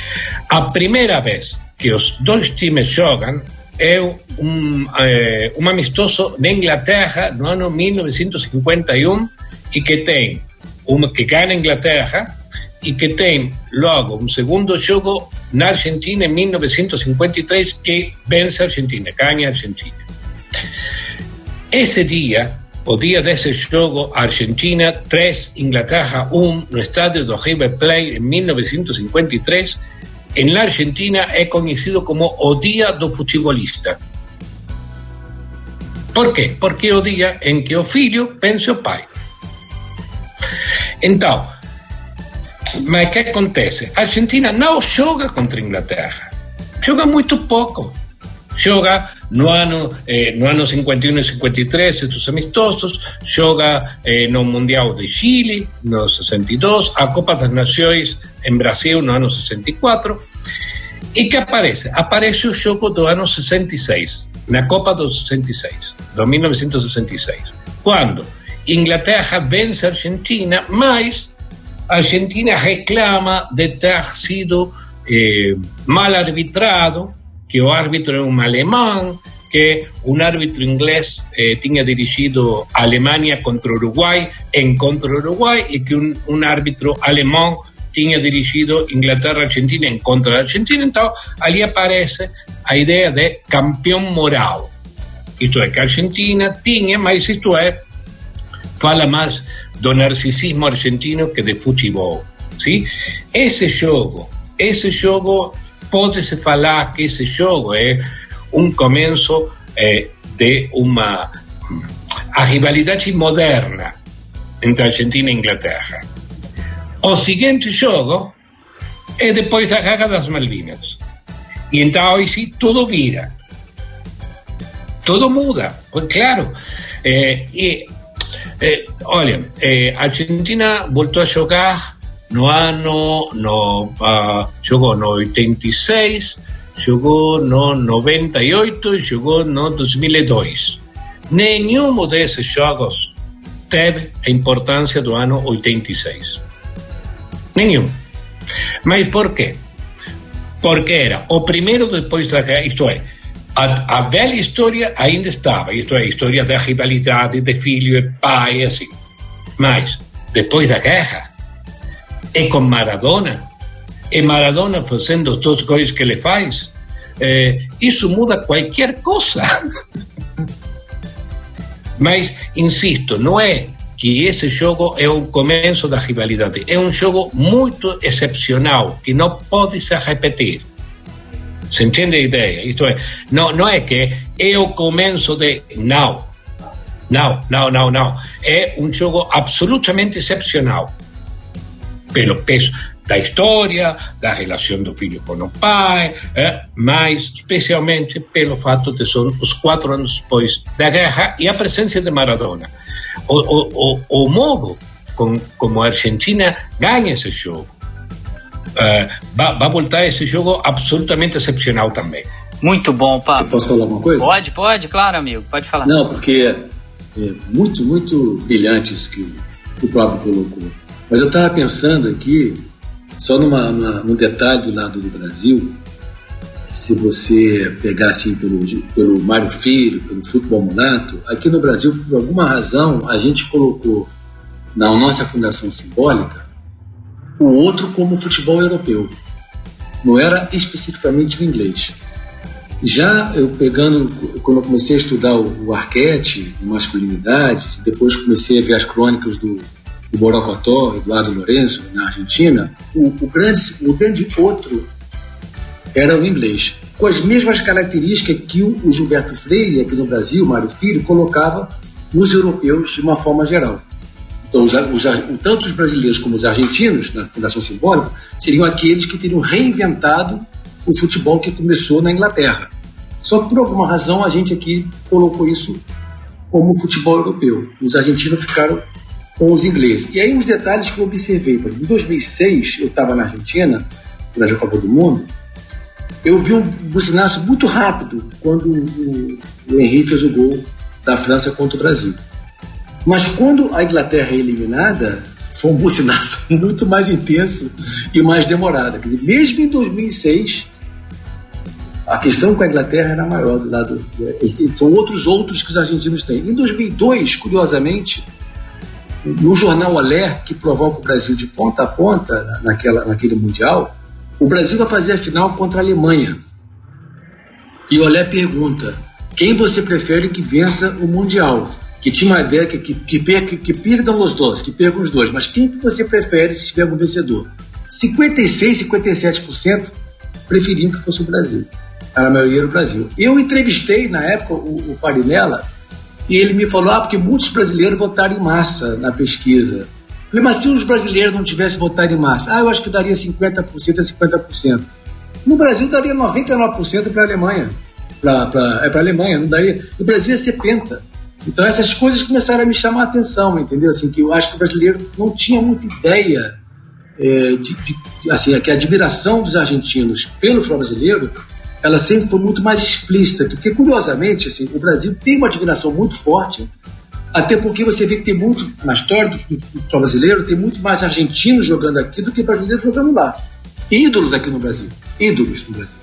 A primeira vez que os dois times jogam é um, é, um amistoso na Inglaterra no ano 1951 e que tem uma que ganha Inglaterra e que tem logo um segundo jogo na Argentina em 1953 que vence a Argentina, ganha a Argentina. Esse dia, o dia desse jogo, Argentina 3, Inglaterra 1, no estádio do River Plate em 1953, en la Argentina é conhecido como o Dia do Futebolista. Por quê? Porque é o dia em que o filho vence o pai. Então, mas que acontece? A Argentina não joga contra a Inglaterra. Joga muito pouco. Joga no ano, eh, no ano 51 e 53, estes amistosos, joga eh, no Mundial de Chile, no 62, a Copa das Nações em Brasil, no ano 64. E que aparece? Aparece o jogo do ano 66, na Copa do 66, do 1966, quando Inglaterra vence a Argentina, mas a Argentina reclama de ter sido eh, mal arbitrado que o árbitro era um alemão, que um árbitro inglês eh, tinha dirigido a Alemanha contra o Uruguai em contra o Uruguai e que um, um árbitro alemão tinha dirigido Inglaterra-Argentina em contra a Argentina. Então, ali aparece a ideia de campeão moral. Isto é, que Argentina tinha, mas isto é, fala mais do narcisismo argentino que de futebol. Sim? Esse jogo, esse jogo pode-se falar que esse jogo é um começo é, de uma a rivalidade moderna entre Argentina e Inglaterra. O seguinte jogo é depois da Guerra das Malvinas. E então aí sim tudo vira. Tudo muda. Claro. É, e, é, olha, é, a Argentina voltou a jogar no ano, no, uh, jogou no 86, jogou no 98 e jogou no 2002. Nenhum desses jogos teve a importância do ano 86. Nenhum. Mas por quê? Porque era o primeiro depois da guerra, isto é, a, a velha história ainda estava, isto é, a história da rivalidade de filho e pai, assim. Mas, depois da guerra, é com Maradona. E Maradona fazendo os dois gols que ele faz. É, isso muda qualquer coisa. Mas, insisto, não é que esse jogo é o começo da rivalidade. É um jogo muito excepcional, que não pode se repetir. Se entende a ideia? Isto é, não, não é que é o começo de. Não. Não, não, não, não. É um jogo absolutamente excepcional pelo peso da história, da relação do filho com o pai, eh, mas especialmente pelo fato de são os quatro anos depois da guerra e a presença de Maradona. O, o, o, o modo com, como a Argentina ganha esse jogo uh, vai, vai voltar esse jogo absolutamente excepcional também. Muito bom, Pablo. posso falar uma coisa? Pode, pode, claro, amigo, pode falar. Não, porque é muito, muito brilhante isso que o Pablo colocou. Mas eu estava pensando aqui, só numa, numa, num detalhe do lado do Brasil, se você pegar assim pelo, pelo Mário Filho, pelo futebol mulato, aqui no Brasil, por alguma razão, a gente colocou na nossa fundação simbólica o outro como futebol europeu. Não era especificamente o inglês. Já eu pegando, quando eu comecei a estudar o, o arquete, masculinidade, depois comecei a ver as crônicas do, do Borocotó, Eduardo Lourenço, na Argentina, o, o, grande, o grande outro era o inglês. com as mesmas características que o Gilberto Freire, aqui no Brasil, Mário Filho, colocava nos europeus de uma forma geral. Então, os, os, tanto os brasileiros como os argentinos, na Fundação Simbólica, seriam aqueles que teriam reinventado o futebol que começou na Inglaterra. Só que por alguma razão a gente aqui colocou isso como futebol europeu. Os argentinos ficaram com os ingleses. E aí uns detalhes que eu observei. Por exemplo, em 2006, eu estava na Argentina, na Copa do Mundo, eu vi um bucinaço muito rápido quando o, o Henrique fez o gol da França contra o Brasil. Mas quando a Inglaterra é eliminada, foi um bucinaço muito mais intenso e mais demorado. Mesmo em 2006, a questão com a Inglaterra era maior do lado. São outros outros que os argentinos têm. Em 2002, curiosamente, no jornal Olé, que provoca o Brasil de ponta a ponta naquela, naquele Mundial, o Brasil vai fazer a final contra a Alemanha. E Olé pergunta: quem você prefere que vença o Mundial? Que ideia que, que, que, que, que perdam os dois, que percam os dois, mas quem que você prefere se tiver um vencedor? 56, 57% preferiam que fosse o Brasil. A maioria era o Brasil. Eu entrevistei na época o, o Farinella e ele me falou: ah, porque muitos brasileiros votaram em massa na pesquisa. Falei, mas se os brasileiros não tivessem votado em massa? Ah, eu acho que daria 50% a 50%. No Brasil daria 99% para a Alemanha. Pra, é para a Alemanha, não daria. O Brasil é 70%. Então essas coisas começaram a me chamar a atenção, entendeu? Assim, que eu acho que o brasileiro não tinha muita ideia é, de, de, assim, que a admiração dos argentinos pelo futebol brasileiro ela sempre foi muito mais explícita, porque curiosamente assim, o Brasil tem uma admiração muito forte até porque você vê que tem muito, na história do futebol brasileiro, tem muito mais argentinos jogando aqui do que brasileiros jogando lá. Ídolos aqui no Brasil. Ídolos no Brasil.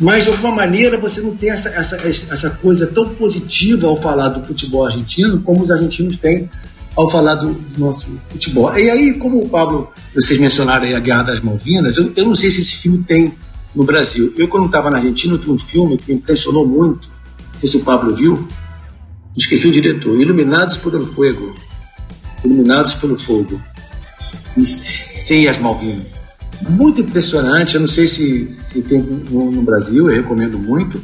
Mas, de alguma maneira, você não tem essa, essa, essa coisa tão positiva ao falar do futebol argentino como os argentinos têm ao falar do, nosso futebol. E aí, como o Pablo, vocês mencionaram aí a Guerra das Malvinas, eu, eu não sei se esse filme tem no Brasil. Eu, quando estava na Argentina, vi um filme que me impressionou muito, não sei se o Pablo viu, Esqueci o diretor. Iluminados pelo Fogo. Iluminados pelo Fogo. E sei as Malvinas. Muito impressionante. Eu não sei se, se tem no, no Brasil, eu recomendo muito.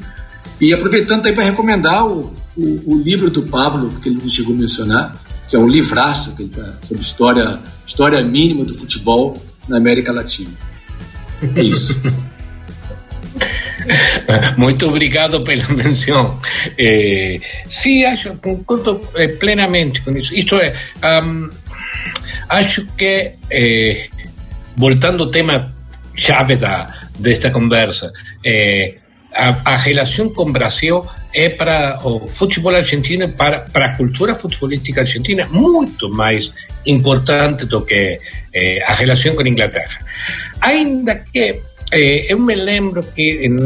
E aproveitando também para recomendar o, o, o, livro do Pablo, que ele não chegou a mencionar, que é um livraço que ele tá, sobre história, história mínima do futebol na América Latina. É isso. Muito obrigado pela menção. Eh, sí, acho, concordo eh, plenamente com isso. Isto é, um, acho que, eh, voltando ao tema chave da, desta conversa, eh, a, a relação com o Brasil é para o futebol argentino, para, para a cultura futebolística argentina, muito mais importante do que eh, a relação com a Inglaterra. Ainda que Eh, eu me lembro que en,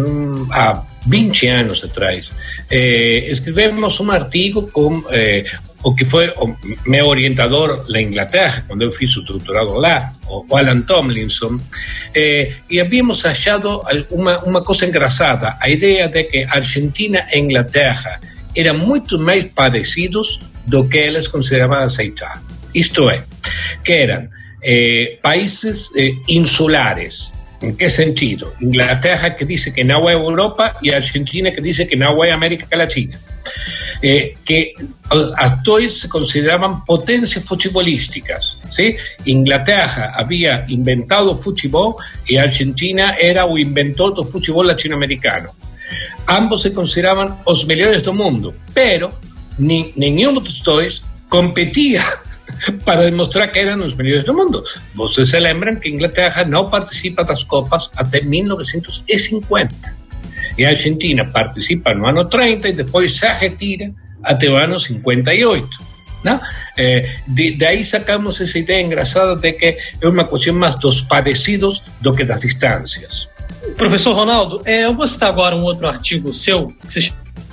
há 20 anos atrás eh, escrevemos um artigo com eh, o que foi o meu orientador na Inglaterra, quando eu fiz o doutorado lá, o Alan Tomlinson, eh, e havíamos achado uma, uma coisa engraçada, a ideia de que Argentina e Inglaterra eram muito mais parecidos do que eles consideravam aceitar. Isto é, que eram eh, países eh, insulares, ¿En qué sentido? Inglaterra que dice que no es Europa y Argentina que dice que no es América Latina. Eh, que actores se consideraban potencias futbolísticas. ¿sí? Inglaterra había inventado fútbol y Argentina era o inventor del fútbol latinoamericano. Ambos se consideraban los mejores del mundo, pero ni, ninguno de los dos competía para demostrar que eram os melhores do mundo. Vocês se lembram que Inglaterra não participa das Copas até 1950. E a Argentina participa no ano 30 e depois se retira até o ano 58. Não? É, de, daí sacamos essa ideia engraçada de que é uma questão mais dos parecidos do que das distâncias. Professor Ronaldo, é, eu vou citar agora um outro artigo seu, que se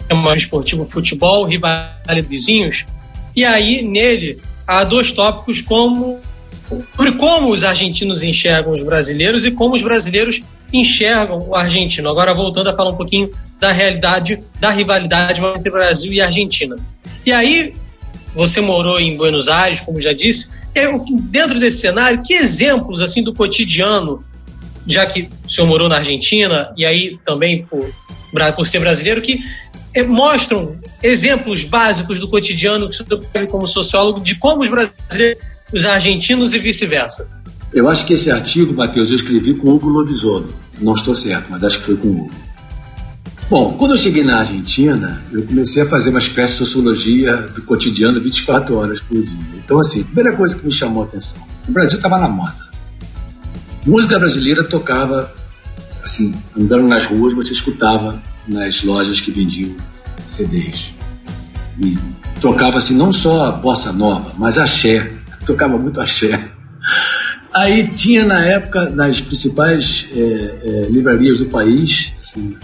chama Esportivo Futebol, Rivalidade Vizinhos, e aí nele há dois tópicos como sobre como os argentinos enxergam os brasileiros e como os brasileiros enxergam o argentino. Agora voltando a falar um pouquinho da realidade da rivalidade entre Brasil e Argentina. E aí você morou em Buenos Aires, como já disse, é, dentro desse cenário, que exemplos assim do cotidiano já que o senhor morou na Argentina, e aí também por, por ser brasileiro, que mostram exemplos básicos do cotidiano que o senhor como sociólogo de como os brasileiros, os argentinos e vice-versa. Eu acho que esse artigo, Matheus, eu escrevi com Hugo Lobisolo. Não estou certo, mas acho que foi com o Hugo. Bom, quando eu cheguei na Argentina, eu comecei a fazer uma espécie de sociologia do cotidiano 24 horas por dia. Então, assim, a primeira coisa que me chamou a atenção, o Brasil estava na moda. Música brasileira tocava, assim, andando nas ruas, você escutava nas lojas que vendiam CDs. E tocava, assim, não só bossa nova, mas axé. Tocava muito axé. Aí tinha na época, nas principais é, é, livrarias do país, assim,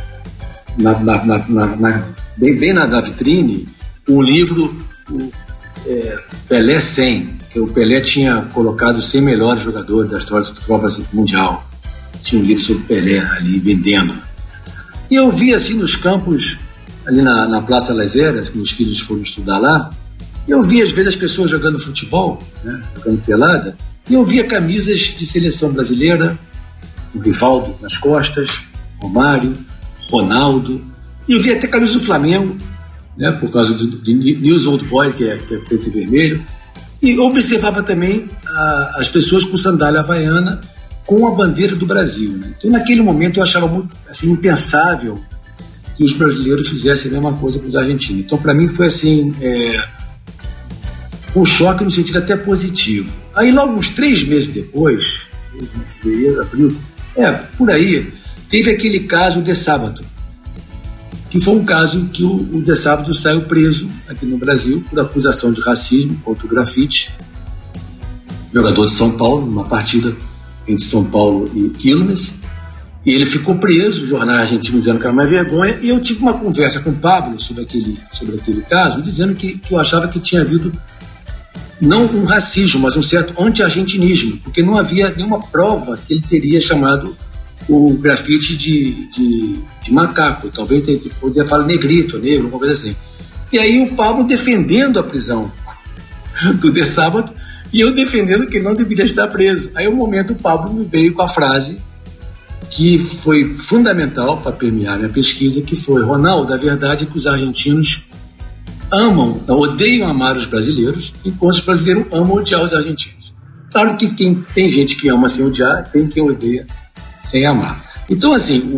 na, na, na, na bem, bem na, vitrine, um livro, o, é, Pelé 100, que o Pelé tinha colocado os 100 melhores jogadores da história do futebol mundial. Tinha um livro sobre Pelé ali vendendo. E eu vi assim nos campos, ali na, na Praça Las Heras, que meus filhos foram estudar lá, eu vi às vezes as pessoas jogando futebol, né, jogando pelada, e eu via camisas de seleção brasileira, o Rivaldo nas costas, Romário, Ronaldo, e eu vi até camisa do Flamengo, né, por causa de, de News Old Boy, que é, que é preto e vermelho, e observava também a, as pessoas com sandália havaiana com a bandeira do Brasil. Né? Então, naquele momento, eu achava muito assim, impensável que os brasileiros fizessem a mesma coisa com os argentinos. Então, para mim, foi assim. É, um choque no sentido até positivo. Aí, logo uns três meses depois, abril, é, por aí, teve aquele caso de sábado, que foi um caso que o, o de sábado saiu preso aqui no Brasil por acusação de racismo contra o grafite, jogador de São Paulo, numa partida entre São Paulo e Quilmes, e ele ficou preso, o jornal argentino dizendo que era uma vergonha, e eu tive uma conversa com o Pablo sobre aquele, sobre aquele caso, dizendo que, que eu achava que tinha havido não um racismo, mas um certo anti-argentinismo, porque não havia nenhuma prova que ele teria chamado o grafite de, de, de macaco, talvez poderia falar negrito, negro, alguma coisa assim. E aí o Pablo defendendo a prisão do De Sábado e eu defendendo que ele não deveria estar preso. Aí, um momento, o Pablo me veio com a frase que foi fundamental para permear minha pesquisa, que foi, Ronaldo, a verdade é que os argentinos amam, odeiam amar os brasileiros, enquanto os brasileiros amam odiar os argentinos. Claro que quem, tem gente que ama sem odiar, tem quem odeia sem amar. Então, assim, o,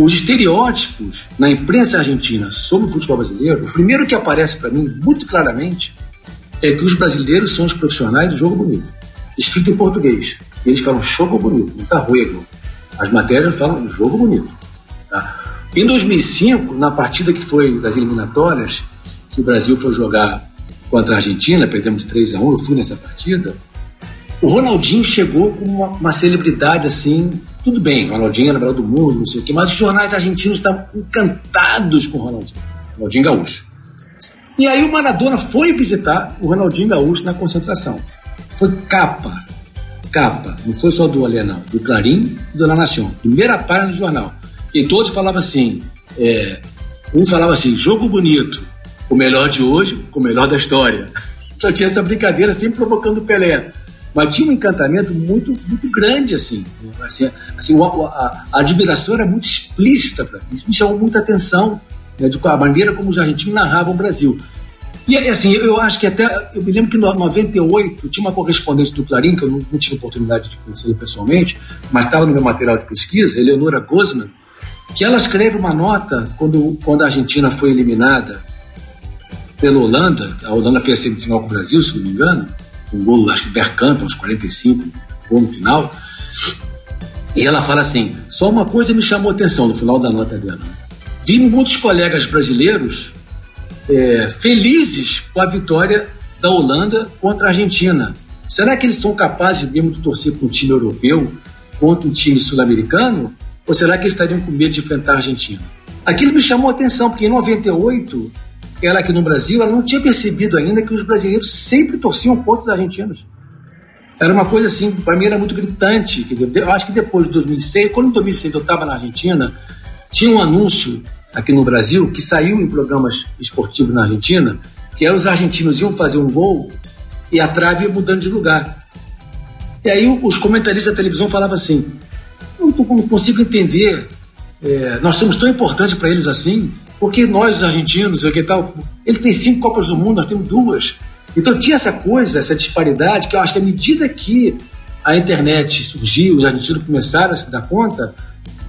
o, os estereótipos na imprensa argentina sobre o futebol brasileiro, o primeiro que aparece para mim muito claramente é que os brasileiros são os profissionais do jogo bonito. Escrito em português. Eles falam jogo bonito, não tá ruego. As matérias falam jogo bonito. Tá? Em 2005, na partida que foi das eliminatórias, que o Brasil foi jogar contra a Argentina, perdemos de 3 a 1 eu fui nessa partida, o Ronaldinho chegou como uma, uma celebridade assim, tudo bem, Ronaldinho era melhor do mundo, não sei o quê, mas os jornais argentinos estavam encantados com o Ronaldinho, Ronaldinho Gaúcho. E aí o Maradona foi visitar o Ronaldinho Gaúcho na concentração. Foi capa, capa, não foi só do Alê, não, do Clarim e do La Nación. Primeira página do jornal. E todos falavam assim, é, um falava assim, jogo bonito, o melhor de hoje, o melhor da história. Só tinha essa brincadeira sempre provocando o Pelé. Mas tinha um encantamento muito, muito grande, assim. assim, assim a, a, a admiração era muito explícita para mim. Isso me chamou muita atenção né, de a maneira como os argentinos narravam o Brasil. E assim, eu acho que até. Eu me lembro que em 98 tinha uma correspondente do Clarim, que eu não, não tive oportunidade de conhecer pessoalmente, mas estava no meu material de pesquisa, Eleonora Gosman, que ela escreve uma nota quando, quando a Argentina foi eliminada pela Holanda, a Holanda fez a semifinal com o Brasil, se não me engano, um gol, acho que Bergkamp, uns 45, gol no final. E ela fala assim: só uma coisa me chamou a atenção no final da nota dela. Vi muitos colegas brasileiros é, felizes com a vitória da Holanda contra a Argentina. Será que eles são capazes mesmo de torcer para um time europeu contra um time sul-americano? Ou será que eles estariam com medo de enfrentar a Argentina? Aquilo me chamou a atenção, porque em 98, ela aqui no Brasil, ela não tinha percebido ainda que os brasileiros sempre torciam contra os argentinos. Era uma coisa assim, para mim era muito gritante. eu acho que depois de 2006, quando em 2006 eu estava na Argentina, tinha um anúncio aqui no Brasil que saiu em programas esportivos na Argentina, que era os argentinos iam fazer um gol e a trave ia mudando de lugar. E aí os comentaristas da televisão falavam assim: não não, consigo entender. É, nós somos tão importantes para eles assim, porque nós, os argentinos, que tal, ele tem cinco Copas do Mundo, nós temos duas. Então tinha essa coisa, essa disparidade, que eu acho que à medida que a internet surgiu, os argentinos começaram a se dar conta,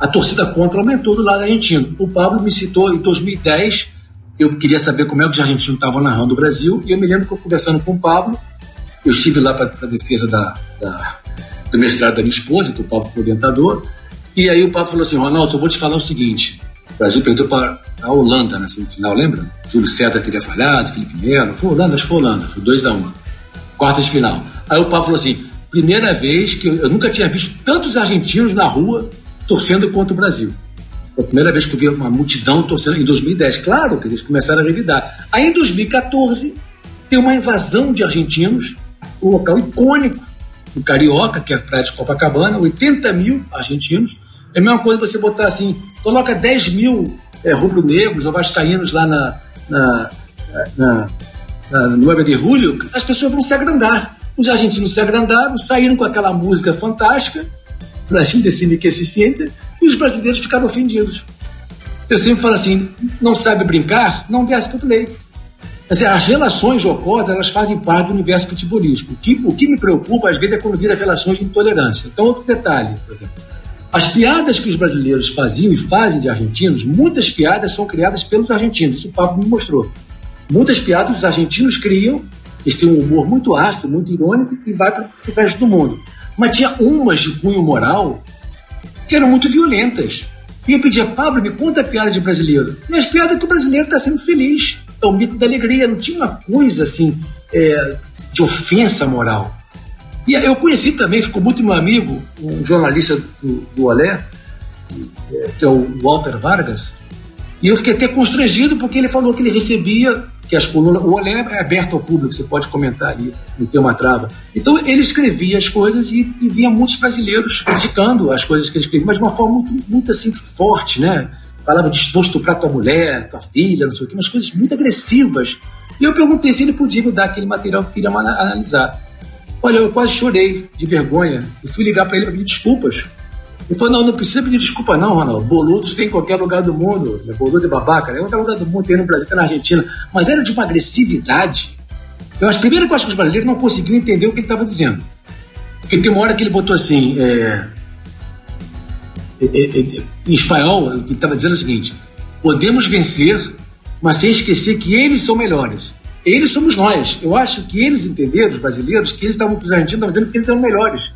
a torcida contra aumentou do lado argentino. O Pablo me citou em 2010, eu queria saber como é que os argentinos estavam narrando o Brasil, e eu me lembro que eu conversando com o Pablo, eu estive lá para a defesa da, da, do mestrado da minha esposa, que o Pablo foi orientador, e aí o Pablo falou assim, Ronaldo, eu vou te falar o seguinte, o Brasil perdeu para a Holanda na semifinal, lembra? Júlio César teria falhado, Felipe Melo, foi Holanda, acho que foi Holanda, foi 2x1, um, quartas de final. Aí o Pablo falou assim, primeira vez que eu, eu nunca tinha visto tantos argentinos na rua torcendo contra o Brasil. Foi a primeira vez que eu vi uma multidão torcendo em 2010. Claro que eles começaram a revidar. Aí em 2014 tem uma invasão de argentinos, um local icônico no Carioca, que é a praia de Copacabana, 80 mil argentinos. É a mesma coisa você botar assim, coloca 10 mil é, rubro-negros ou vascaínos lá na, na, na, na, no 9 de julho, as pessoas vão se agrandar. Os argentinos se agrandaram, saíram com aquela música fantástica, Brasil decide que se sente, e os brasileiros ficaram ofendidos. Eu sempre falo assim: não sabe brincar, não desce para o play. Assim, as relações jocosas elas fazem parte do universo futebolístico. O que, o que me preocupa, às vezes, é quando vira relações de intolerância. Então, outro detalhe, por exemplo. As piadas que os brasileiros faziam e fazem de argentinos, muitas piadas são criadas pelos argentinos. Isso o Pablo me mostrou. Muitas piadas os argentinos criam, eles têm um humor muito ácido, muito irônico e vai para o resto do mundo. Mas tinha umas de cunho moral que eram muito violentas. E eu pedia, Pablo, me conta a piada de brasileiro. E as piadas que o brasileiro está sendo feliz. É o mito da alegria. Não tinha uma coisa assim é, de ofensa moral. E eu conheci também, ficou muito meu amigo, um jornalista do, do Olé, que é o Walter Vargas, e eu fiquei até constrangido porque ele falou que ele recebia, que as colunas, o Olé é aberto ao público, você pode comentar ali, não tem uma trava. Então ele escrevia as coisas e, e via muitos brasileiros criticando as coisas que ele escrevia, mas de uma forma muito, muito assim forte, né? Falava de vou estuprar tua mulher, tua filha, não sei o quê, umas coisas muito agressivas. E eu perguntei se ele podia me dar aquele material que queria analisar. Olha, eu quase chorei de vergonha e fui ligar para ele para pedir desculpas ele falou, não, não precisa pedir desculpa não, Ronaldo. Boludos tem em qualquer lugar do mundo. Né? Boludo é babaca, né? Em qualquer lugar do mundo, tem no Brasil, tem na Argentina. Mas era de uma agressividade. Eu acho, primeiro que eu acho que os brasileiros não conseguiam entender o que ele estava dizendo. Porque tem uma hora que ele botou assim, é, é, é, é em espanhol, ele estava dizendo o seguinte, podemos vencer, mas sem esquecer que eles são melhores. Eles somos nós. Eu acho que eles entenderam, os brasileiros, que eles estavam, os argentinos estavam dizendo que eles eram melhores.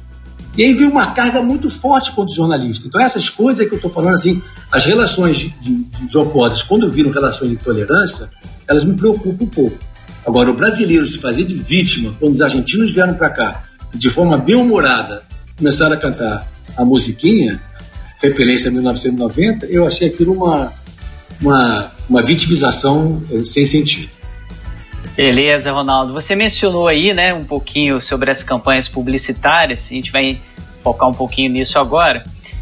E aí veio uma carga muito forte contra o jornalista. Então, essas coisas que eu estou falando, assim, as relações de, de, de jocosas, quando viram relações de tolerância, elas me preocupam um pouco. Agora, o brasileiro se fazer de vítima, quando os argentinos vieram para cá, de forma bem-humorada, começaram a cantar a musiquinha, referência a 1990, eu achei aquilo uma, uma, uma vitimização eh, sem sentido. Beleza, Ronaldo. Você mencionou aí, né, um pouquinho sobre as campanhas publicitárias. A gente vai focar um pouquinho nisso agora.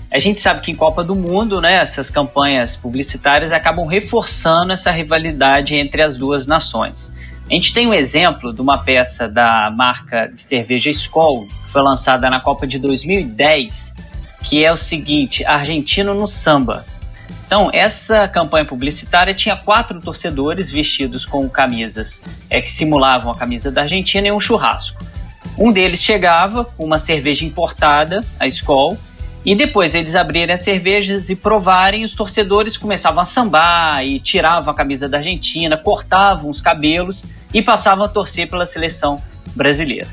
A gente sabe que em Copa do Mundo, né, essas campanhas publicitárias acabam reforçando essa rivalidade entre as duas nações. A gente tem um exemplo de uma peça da marca de cerveja Skol, que foi lançada na Copa de 2010, que é o seguinte: Argentino no samba. Então, essa campanha publicitária tinha quatro torcedores vestidos com camisas é, que simulavam a camisa da Argentina e um churrasco. Um deles chegava com uma cerveja importada, a Skol, e depois eles abrirem as cervejas e provarem, os torcedores começavam a sambar e tiravam a camisa da Argentina, cortavam os cabelos e passavam a torcer pela seleção brasileira.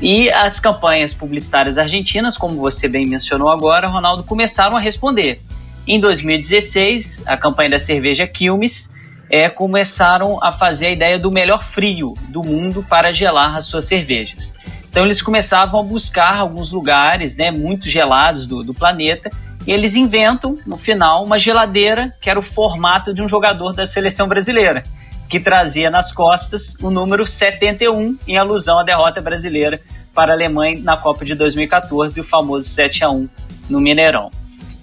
E as campanhas publicitárias argentinas, como você bem mencionou agora, Ronaldo, começaram a responder. Em 2016, a campanha da cerveja Quilmes é, começaram a fazer a ideia do melhor frio do mundo para gelar as suas cervejas. Então eles começavam a buscar alguns lugares né, muito gelados do, do planeta e eles inventam, no final, uma geladeira que era o formato de um jogador da seleção brasileira, que trazia nas costas o número 71 em alusão à derrota brasileira para a Alemanha na Copa de 2014, o famoso 7 a 1 no Mineirão.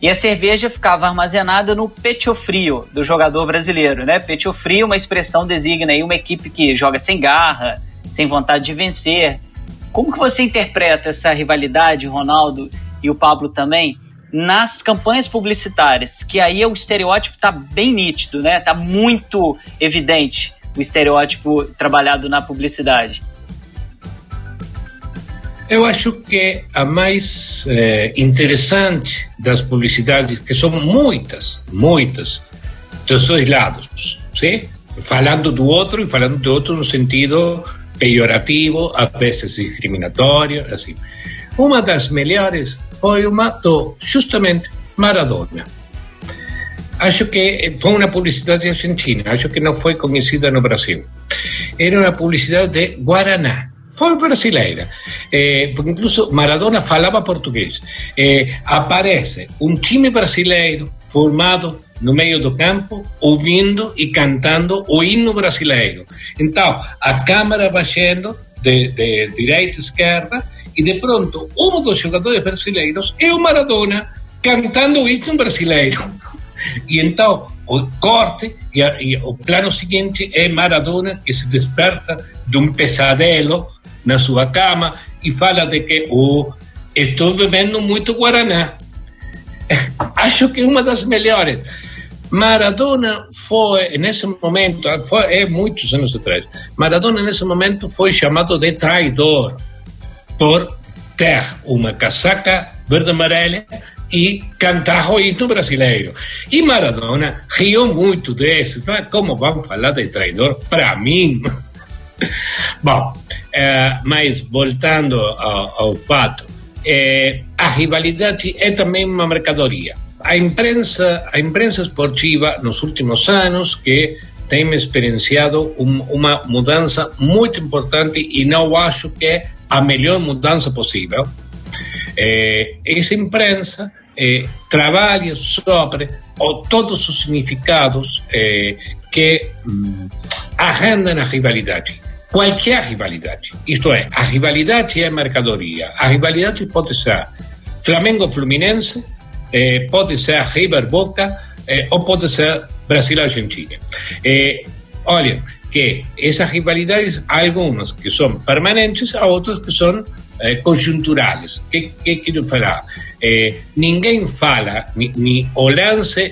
E a cerveja ficava armazenada no pecho frio do jogador brasileiro, né? Pecho frio, uma expressão designa aí uma equipe que joga sem garra, sem vontade de vencer. Como que você interpreta essa rivalidade, Ronaldo e o Pablo também, nas campanhas publicitárias, que aí o estereótipo está bem nítido, né? Tá muito evidente o estereótipo trabalhado na publicidade. Eu acho que a mais eh, interessante das publicidades, que são muitas, muitas, dos dois lados, sim? falando do outro e falando do outro no sentido pejorativo, às vezes discriminatório, assim. Uma das melhores foi uma do, justamente, Maradona. Acho que foi uma publicidade argentina, acho que não foi conhecida no Brasil. Era uma publicidade de Guaraná foi brasileira. Eh, incluso Maradona falava português. Eh, aparece um time brasileiro formado no meio do campo, ouvindo e cantando o hino brasileiro. Então, a câmera baixando de, de direita e esquerda, e de pronto, um dos jogadores brasileiros é o Maradona cantando o hino brasileiro. E então, o corte e, e o plano seguinte é Maradona que se desperta de um pesadelo na sua cama e fala de que oh, estou bebendo muito Guaraná. Acho que é uma das melhores. Maradona foi, nesse momento, foi, é muitos anos atrás, Maradona nesse momento foi chamado de traidor por ter uma casaca verde-amarela e cantar o hino brasileiro. E Maradona riu muito disso. Como vamos falar de traidor? Para mim. Bom, eh, mas voltando ao, ao fato, eh, a rivalidade é também uma mercadoria. A imprensa, a imprensa esportiva nos últimos anos que tem experienciado um, uma mudança muito importante e não acho que é a melhor mudança possível. Eh, essa imprensa eh, trabalha sobre o, todos os significados eh, que mm, arrendam a rivalidade qualquer rivalidade. Isto é, a rivalidade é mercadoria. A rivalidade pode ser Flamengo-Fluminense, eh, pode ser River-Boca eh, ou pode ser Brasil-Argentina. Eh, olha, que essas rivalidades, há algumas que são permanentes, há outras que são eh, conjunturais. Que, que quero falar? Eh, ninguém fala, ni, ni o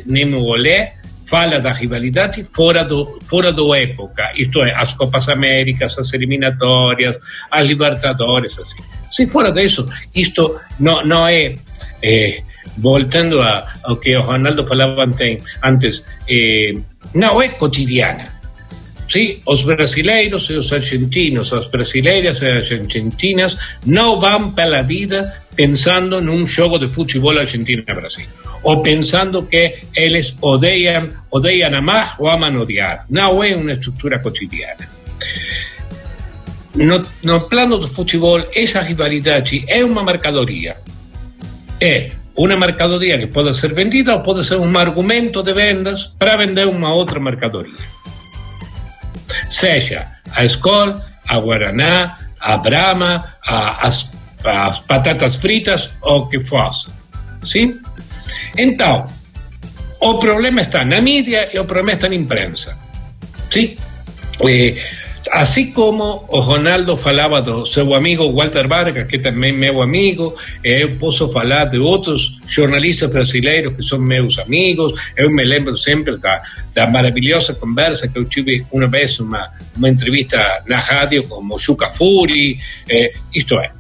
nem olé, fala da rivalidade fora do, fora do época, isto é, as Copas Américas, as eliminatórias, as Libertadores, assim. Se fora disso, isto não, não é, é voltando a, ao que o Ronaldo falava antes, é, não é cotidiana. ¿Sí? Os brasileiros e os argentinos, as brasileiras e as argentinas não vão pela vida pensando num jogo de futebol Argentina-Brasil. Ou pensando que eles odeiam, odeiam amar ou amam odiar. Não é uma estrutura cotidiana. No, no plano do futebol, essa rivalidade é uma mercadoria. É uma mercadoria que pode ser vendida ou pode ser um argumento de vendas para vender uma outra mercadoria seja a Skol, a Guaraná, a Brahma, a, as, as batatas fritas ou o que fosse. Sim? Então, o problema está na mídia e o problema está na imprensa. Sim? Eh, Assim como Ronaldo falava do seu amigo Walter Vargas, que também é meu amigo, eu posso falar de outros jornalistas brasileiros que são meus amigos. Eu me lembro sempre da, da maravilhosa conversa que eu tive uma vez, uma, uma entrevista na rádio com o Juca Furi. Eh, isto é,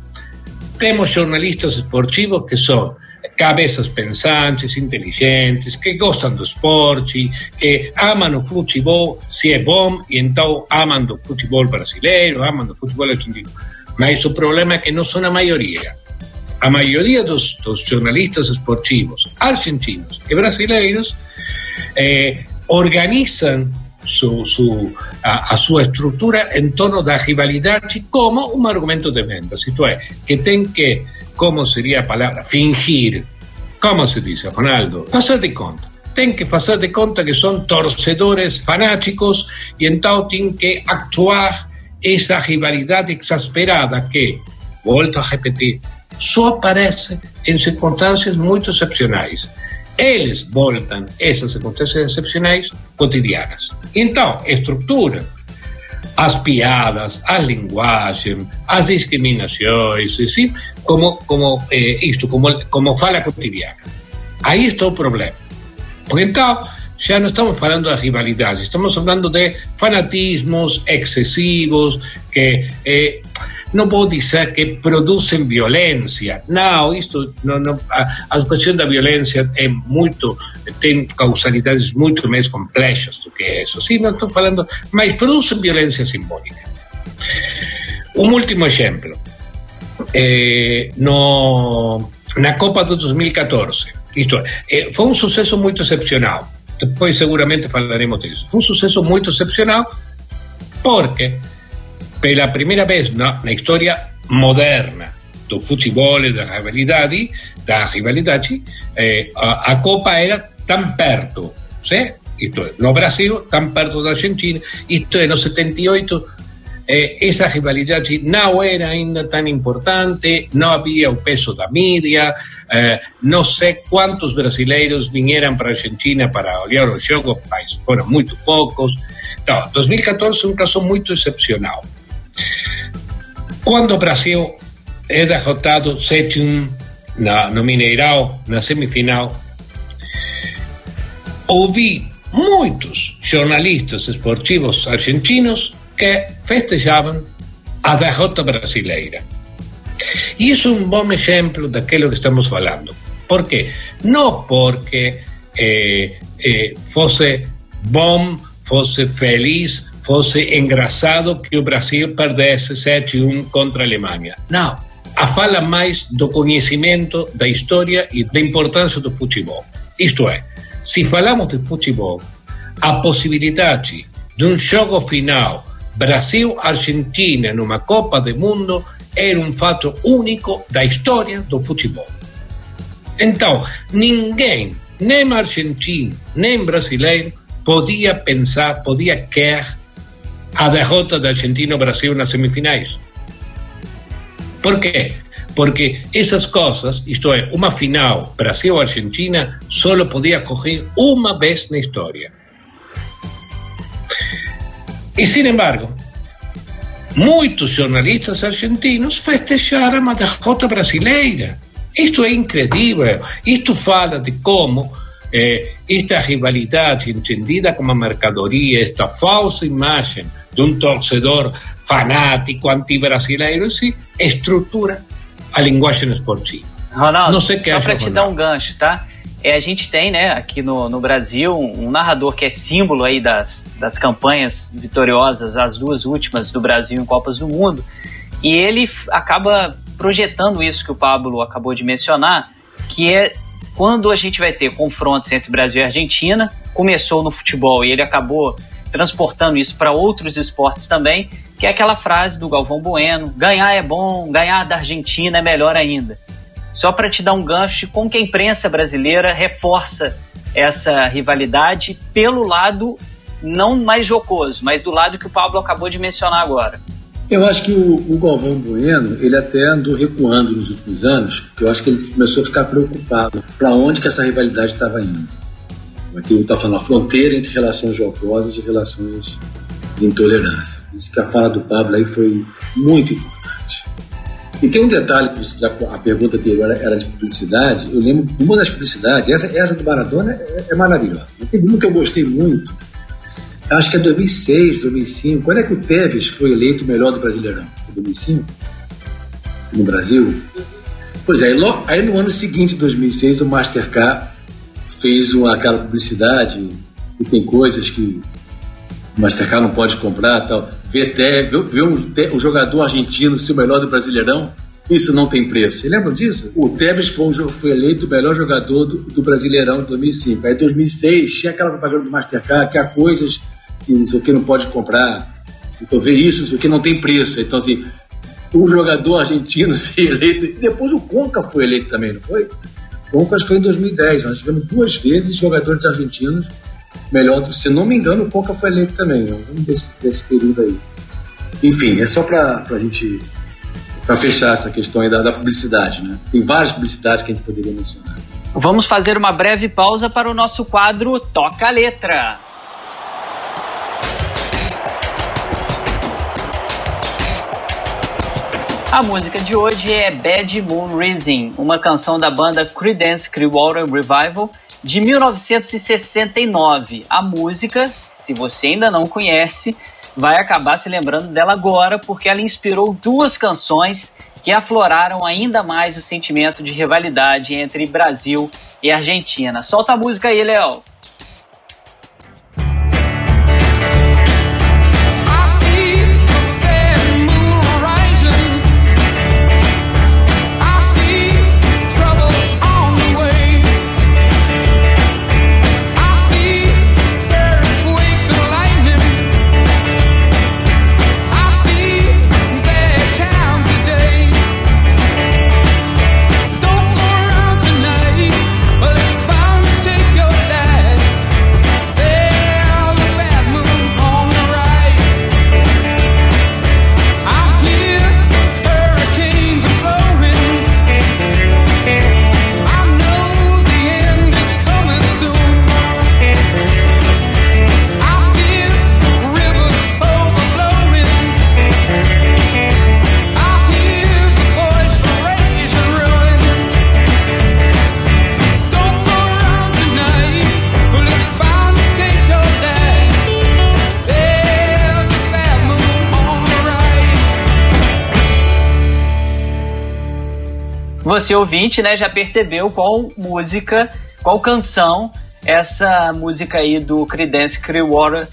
temos jornalistas esportivos que são cabeças pensantes, inteligentes, que gostam do esporte, que amam o futebol, se é bom, e então amam do futebol brasileiro, amam do futebol argentino. Mas o problema é que não são a maioria. A maioria dos, dos jornalistas esportivos argentinos e brasileiros eh, organizam su, su, a, a, sua estrutura em torno da rivalidade como um argumento de venda. Isto é, que tem que ¿cómo sería la palabra? Fingir. ¿Cómo se dice, Ronaldo? De conta. Ten que de conta que son torcedores fanáticos y entonces tienen que actuar esa rivalidad exasperada que, vuelto a repetir, só aparece en circunstancias muy excepcionales. Eles voltan esas circunstancias excepcionales cotidianas. Entonces, estructura as piadas, a linguagem, as discriminações, sim, como como eh, como fala cotidiana. Aí está o problema. Porque então, ya no estamos hablando de rivalidades, estamos hablando de fanatismos excesivos que eh, no puedo decir que producen violencia. No, esto no, no, a, cuestión da violência é muito, tem causalidades muito mais complexas do que eso. Sí, não estou falando, mas producen violência simbólica. Un último ejemplo. Eh, no, na Copa de 2014. Isto é, eh, foi um sucesso muito excepcional. Depois seguramente falaremos disso. Foi um sucesso muito excepcional porque pela primeira vez na, na história moderna do futebol e da rivalidade, da rivalidade eh, a, a, Copa era tão perto, ¿sí? Isto é, no Brasil, tão perto da Argentina, isto é, no 78 eh, essa rivalidade não era ainda tão importante, não havia o peso da mídia, eh, não sei quantos brasileiros vieram para a Argentina para olhar o jogo, mas foram muito poucos. Então, 2014 é um caso muito excepcional. Quando o Brasil é derrotado 7-1 no Mineirão, na semifinal, ouvi muitos jornalistas esportivos argentinos que festejavam a derrota brasileira. E isso é um bom exemplo daquilo que estamos falando. Por quê? Não porque eh, eh, fosse bom, fosse feliz fosse engraçado que o Brasil perdesse 7-1 contra a Alemanha. Não. A fala mais do conhecimento da história e da importância do futebol. Isto é, se falamos de futebol, a possibilidade de um jogo final Brasil-Argentina numa Copa do Mundo era um fato único da história do futebol. Então, ninguém, nem argentino, nem brasileiro, podia pensar, podia querer a derrota da Argentina ao Brasil nas semifinais. Por quê? Porque essas coisas, isto é, uma final Brasil-Argentina, só podia ocorrer uma vez na história. E, sin embargo, muitos jornalistas argentinos festejaram a derrota brasileira. Isto é incrível. Isto fala de como eh, esta rivalidade entendida como mercadoria, esta falsa imagem de um torcedor fanático anti-brasileiro, se estrutura a linguagem esportiva. Ronaldo, Não sei que só para te dar um gancho, tá? É, a gente tem, né, aqui no, no Brasil, um, um narrador que é símbolo aí das, das campanhas vitoriosas, as duas últimas do Brasil em Copas do Mundo, e ele acaba projetando isso que o Pablo acabou de mencionar, que é quando a gente vai ter confrontos entre Brasil e Argentina, começou no futebol e ele acabou transportando isso para outros esportes também, que é aquela frase do Galvão Bueno: ganhar é bom, ganhar da Argentina é melhor ainda. Só para te dar um gancho com que a imprensa brasileira reforça essa rivalidade pelo lado não mais jocoso, mas do lado que o Pablo acabou de mencionar agora. Eu acho que o, o, Galvão Bueno, ele até andou recuando nos últimos anos, porque eu acho que ele começou a ficar preocupado para onde que essa rivalidade estava indo. Aquilo está falando, a fronteira entre relações jocosas e relações de intolerância. Por isso que a fala do Pablo aí foi muito importante. E tem um detalhe, que a pergunta anterior era de publicidade, eu lembro uma das publicidades, essa, essa do Maradona é, é maravilhosa. Teve uma que eu gostei muito, acho que é 2006, 2005. Quando é que o Tevez foi eleito o melhor do Brasileirão? 2005? No Brasil? Pois é, aí no ano seguinte, 2006, o Mastercard fez uma, aquela publicidade e tem coisas que o Mastercard não pode comprar tal. Ver, ver, ver um, um, jogador argentino ser o melhor do Brasileirão, isso não tem preço. Você lembra disso? O Tevez foi, foi eleito o melhor jogador do, do Brasileirão em 2005. Aí em 2006 tinha aquela propaganda do Mastercard que há coisas que não sei o que não pode comprar. Então, ver isso, isso aqui não tem preço. Então, assim, o jogador argentino ser eleito. Depois o Conca foi eleito também, não foi? O Conca foi em 2010. Nós tivemos duas vezes jogadores argentinos melhor. Se não me engano, o Conca foi eleito também. Um desse, desse período aí. Enfim, é só para a gente. para fechar essa questão aí da, da publicidade, né? Tem várias publicidades que a gente poderia mencionar. Vamos fazer uma breve pausa para o nosso quadro Toca a Letra. A música de hoje é Bad Moon Rising, uma canção da banda Creedence Clearwater Revival de 1969. A música, se você ainda não conhece, vai acabar se lembrando dela agora porque ela inspirou duas canções que afloraram ainda mais o sentimento de rivalidade entre Brasil e Argentina. Solta a música aí, Léo. Você ouvinte, né, já percebeu qual música, qual canção essa música aí do Creedence Clearwater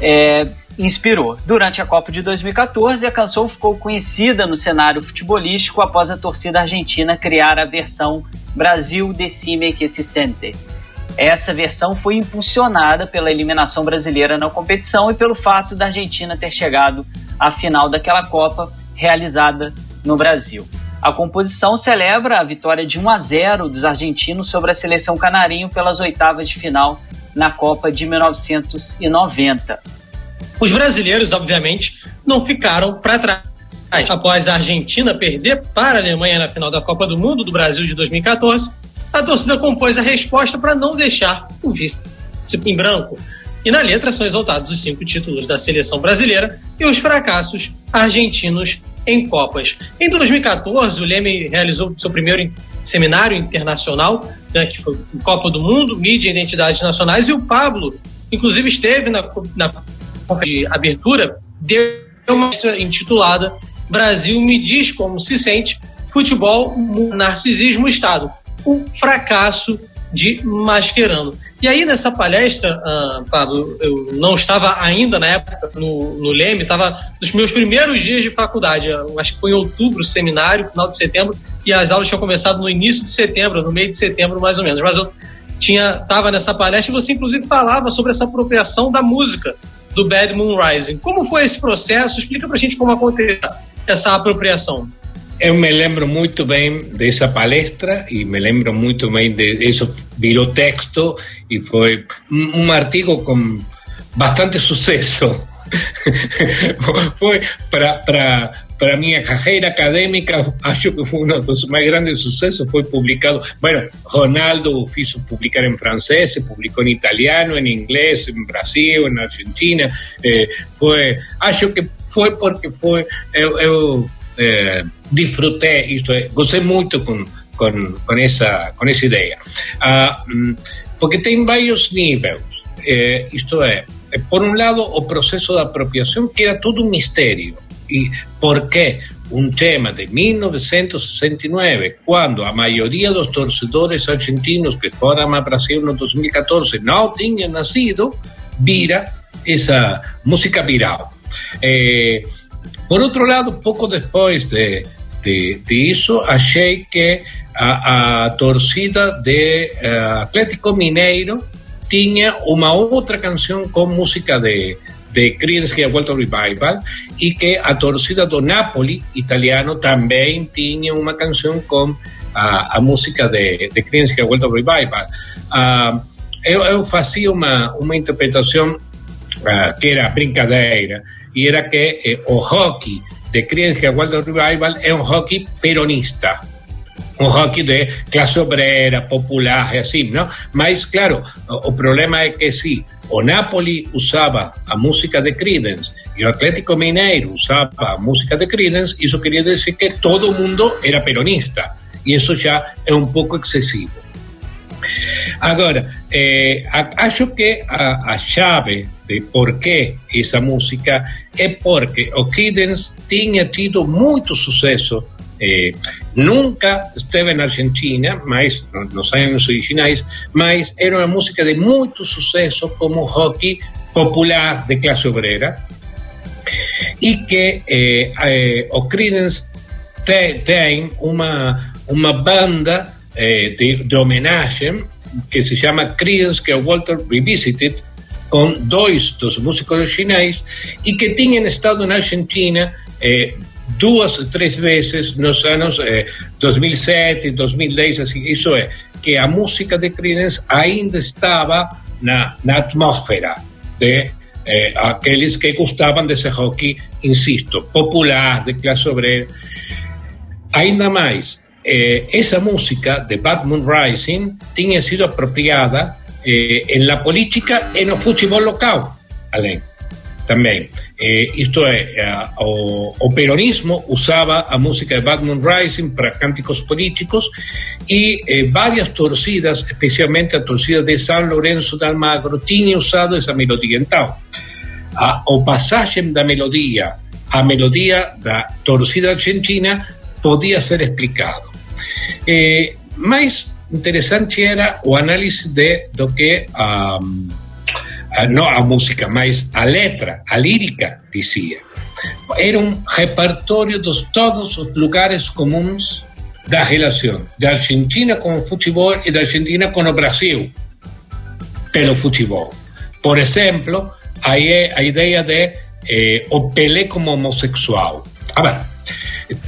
é, inspirou. Durante a Copa de 2014, a canção ficou conhecida no cenário futebolístico após a torcida argentina criar a versão Brasil Decime que se sente. Essa versão foi impulsionada pela eliminação brasileira na competição e pelo fato da Argentina ter chegado à final daquela Copa realizada no Brasil. A composição celebra a vitória de 1 a 0 dos argentinos sobre a seleção canarinho pelas oitavas de final na Copa de 1990. Os brasileiros, obviamente, não ficaram para trás. Após a Argentina perder para a Alemanha na final da Copa do Mundo do Brasil de 2014, a torcida compôs a resposta para não deixar o vice em branco. E na letra são exaltados os cinco títulos da seleção brasileira e os fracassos argentinos em Copas. Em 2014, o Leme realizou seu primeiro seminário internacional, né, que foi Copa do Mundo, Mídia e Identidades Nacionais, e o Pablo, inclusive, esteve na, na de abertura, deu uma intitulada Brasil me diz como se sente, futebol, narcisismo, Estado. O fracasso de Mascherano. E aí, nessa palestra, uh, Pablo, eu não estava ainda na época no, no Leme, estava nos meus primeiros dias de faculdade, acho que foi em outubro, seminário, final de setembro, e as aulas tinham começado no início de setembro, no meio de setembro mais ou menos. Mas eu tinha estava nessa palestra e você, inclusive, falava sobre essa apropriação da música do Bad Moon Rising. Como foi esse processo? Explica pra gente como aconteceu essa apropriação. Eu me lembro muito bem dessa palestra e me lembro muito bem de isso virou texto e foi um artigo com bastante sucesso. foi para para minha carreira acadêmica, acho que foi um dos mais grandes sucessos. Foi publicado. Bueno, Ronaldo fez publicar em francês, publicou em italiano, em inglês, em Brasil, em Argentina. Eh, foi, acho que foi porque foi. Eu, eu eh, disfrutei, isto é, gostei muito com, com, com, essa, com essa ideia. Ah, mm, porque tem vários níveis. Eh, isto é, por um lado, o processo de apropriação, que era todo um mistério. E por que um tema de 1969, quando a maioria dos torcedores argentinos que foram a Brasil no 2014 não tinham nascido, vira essa música viral. Eh, por outro lado, pouco depois de, de, de isso, achei que a, a torcida de uh, Atlético Mineiro tinha uma outra canção com música de, de Creedence Clearwater Revival e que a torcida do Napoli italiano também tinha uma canção com a, a música de, de Creedence Clearwater Revival. Uh, eu, eu fazia uma, uma interpretação que era brincadeira, y era que eh, o hockey de Creedence Clearwater Revival es un hockey peronista. um rock de classe obrera, popular, assim, não? Mas, claro, o, o problema é que se o Napoli usava a música de Creedence e o Atlético Mineiro usava a música de Creedence, isso queria dizer que todo mundo era peronista. E isso já é um pouco excessivo. Agora, eh, acho que a, a chave de por que essa música é porque o Creedence tinha tido muito sucesso eh, nunca esteve na Argentina, mas nos anos originais, mas era uma música de muito sucesso como rock popular de classe obrera e que eh, eh, o Creedence te, tem uma, uma banda eh, de, de homenagem que se chama Creedence Walter Revisited, com dois dos músicos originais e que tinham estado na Argentina eh, duas, três vezes nos anos eh, 2007, 2010, assim, isso é, que a música de Creedence ainda estava na, na atmosfera de eh, aqueles que gostavam desse rock, insisto, popular, de classe obrera. Ainda mais, eh, essa música de Bad Moon Rising tinha sido apropriada eh, en la política e no futebol local, além também. Eh, isto é, eh, o, peronismo usava a música de Batman Rising para cânticos políticos e eh, várias torcidas, especialmente a torcida de São Lourenço de Almagro, tinham usado essa melodia. Então, a, o passagem da melodia à melodia da torcida argentina podia ser explicado. Eh, mas interessante era o análise de, do que um, a, não a música, mas a letra, a lírica dizia. Era um repertório de todos os lugares comuns da relação da Argentina com o futebol e da Argentina com o Brasil pelo futebol. Por exemplo, aí a ideia de eh, o Pelé como homossexual. A ver,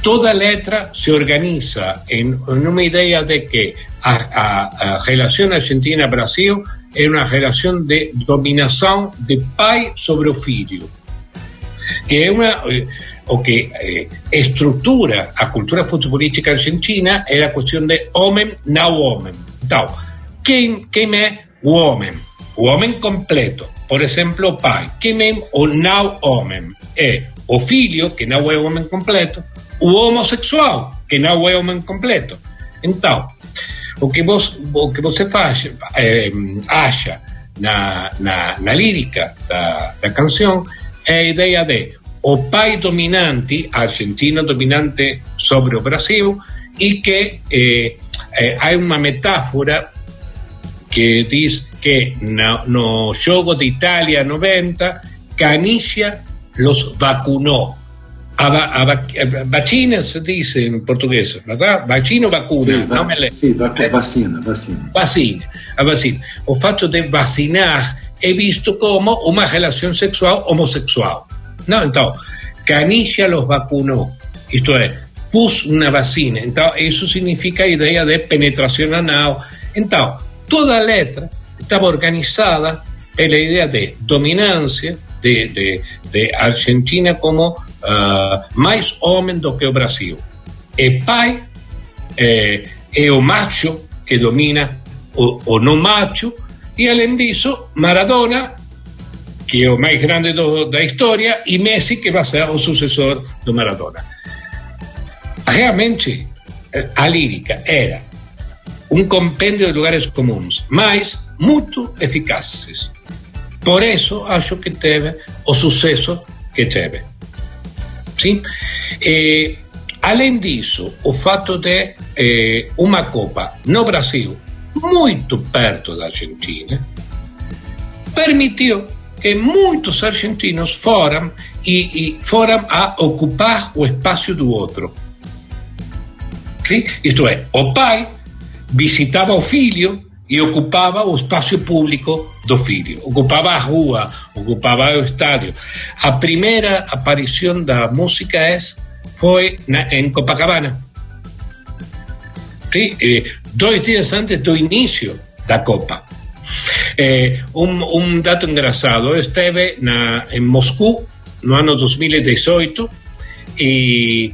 toda letra se organiza en, en una idea de que a, a, a relación Argentina-Brasil é uma relação de dominação de pai sobre o filho, que é uma eh, o que eh, estrutura a cultura futebolística argentina é a questão de homem não homem. Então, quem, quem é o homem? O homem completo. Por exemplo, o pai. Quem é o não homem? É o filho, que não é o homem completo, o homossexual, que não é homem completo. Então, o que, vos, o que acha na, lírica da, da canção é a ideia de o pai dominante, a Argentina dominante sobre o Brasil, e que eh, eh, metáfora que diz que no, no jogo de Itália 90, Canicia los vacunó. A, a, a, vacina se diz em português, verdade? Vacina ou vacuna? Sim, va me sim vac vacina, vacina. Vacina, a vacina. O fato de vacinar é visto como uma relação sexual homossexual. Não, então, Canicia los vacunou. Isto é, pus uma vacina. Então, isso significa a ideia de penetração anal. Então, toda a letra estava organizada pela ideia de dominância de, de, de Argentina como uh, mais homem do que o Brasil. É pai, é, é o macho que domina o, o não macho, e além disso, Maradona, que é o mais grande do, da história, e Messi, que vai ser o sucessor do Maradona. Realmente, a lírica era um compêndio de lugares comuns, mas muito eficazes. Por isso, acho que teve o sucesso que teve. Sim? E, além disso, o fato de eh, uma Copa no Brasil, muito perto da Argentina, permitiu que muitos argentinos foram e, e foram a ocupar o espaço do outro. Sim? Isto é, o pai visitava o filho e ocupava o espaço público do filho, ocupava a rua, ocupava o estádio. A primeira aparição da música é, foi na, em Copacabana, Sim? dois dias antes do início da Copa. Eh, um, um, dato engraçado, eu esteve na, em Moscou no ano 2018 e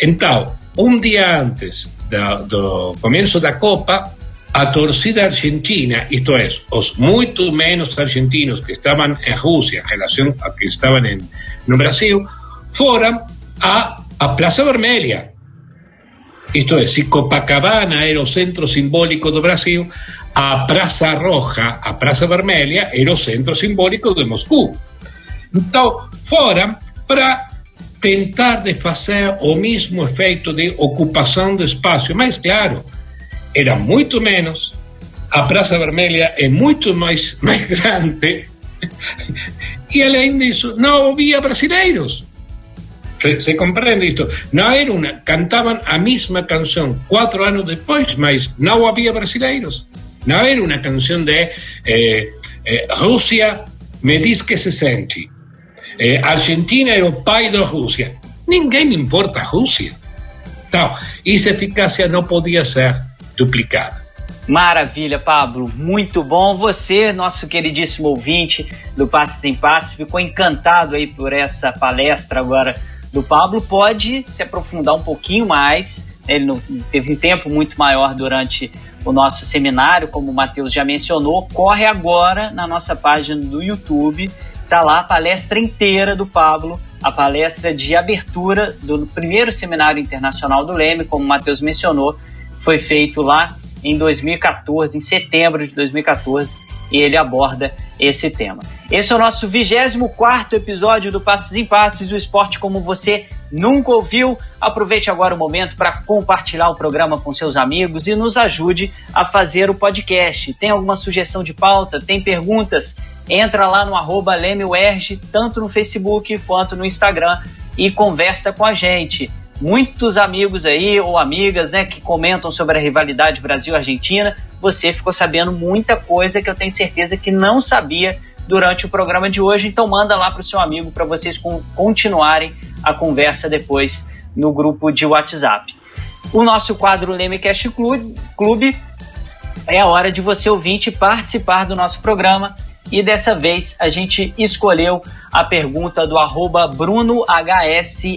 então um dia antes do, do começo da Copa, a torcida argentina, isto é, os muito menos argentinos que estavam em Rússia em relação a que estavam em, no Brasil, foram a, a Praça Vermelha. Isto é, se Copacabana era o centro simbólico do Brasil, a Praça Roja, a Praça Vermelha, era o centro simbólico de Moscou. Então, foram para tentar de fazer o mesmo efeito de ocupação do espaço, mas claro, era muito menos, a Praça Vermelha é muito mais, mais grande, e além disso, não havia brasileiros. Se, se compreende isto? Não era uma, cantavam a mesma canção quatro anos depois, mas não havia brasileiros. Não era uma canção de eh, eh, Rússia me diz que se sente. Eh, Argentina é o pai da Rússia. Ninguém importa a Rússia. Então, essa eficácia não podia ser duplicada. Maravilha, Pablo. Muito bom. Você, nosso queridíssimo ouvinte do Passos em Passos, ficou encantado aí por essa palestra agora do Pablo. Pode se aprofundar um pouquinho mais. Ele não, teve um tempo muito maior durante o nosso seminário, como o Matheus já mencionou. Corre agora na nossa página do YouTube. Está lá a palestra inteira do Pablo, a palestra de abertura do primeiro seminário internacional do Leme, como o Matheus mencionou, foi feito lá em 2014, em setembro de 2014, e ele aborda esse tema. Esse é o nosso 24 episódio do Passes em Passes, o esporte como você nunca ouviu. Aproveite agora o momento para compartilhar o programa com seus amigos e nos ajude a fazer o podcast. Tem alguma sugestão de pauta? Tem perguntas? Entra lá no arroba tanto no Facebook quanto no Instagram e conversa com a gente muitos amigos aí ou amigas, né, que comentam sobre a rivalidade Brasil-Argentina. Você ficou sabendo muita coisa que eu tenho certeza que não sabia durante o programa de hoje. Então manda lá para o seu amigo para vocês continuarem a conversa depois no grupo de WhatsApp. O nosso quadro Lemecast Clube é a hora de você ouvinte participar do nosso programa e dessa vez a gente escolheu a pergunta do arroba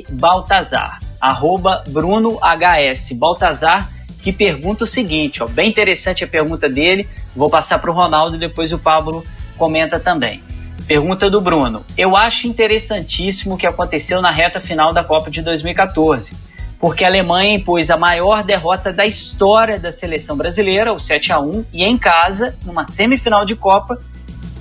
Baltazar arroba Bruno HS Baltazar, que pergunta o seguinte, ó, bem interessante a pergunta dele, vou passar para o Ronaldo e depois o Pablo comenta também. Pergunta do Bruno. Eu acho interessantíssimo o que aconteceu na reta final da Copa de 2014, porque a Alemanha impôs a maior derrota da história da seleção brasileira, o 7 a 1 e em casa, numa semifinal de Copa,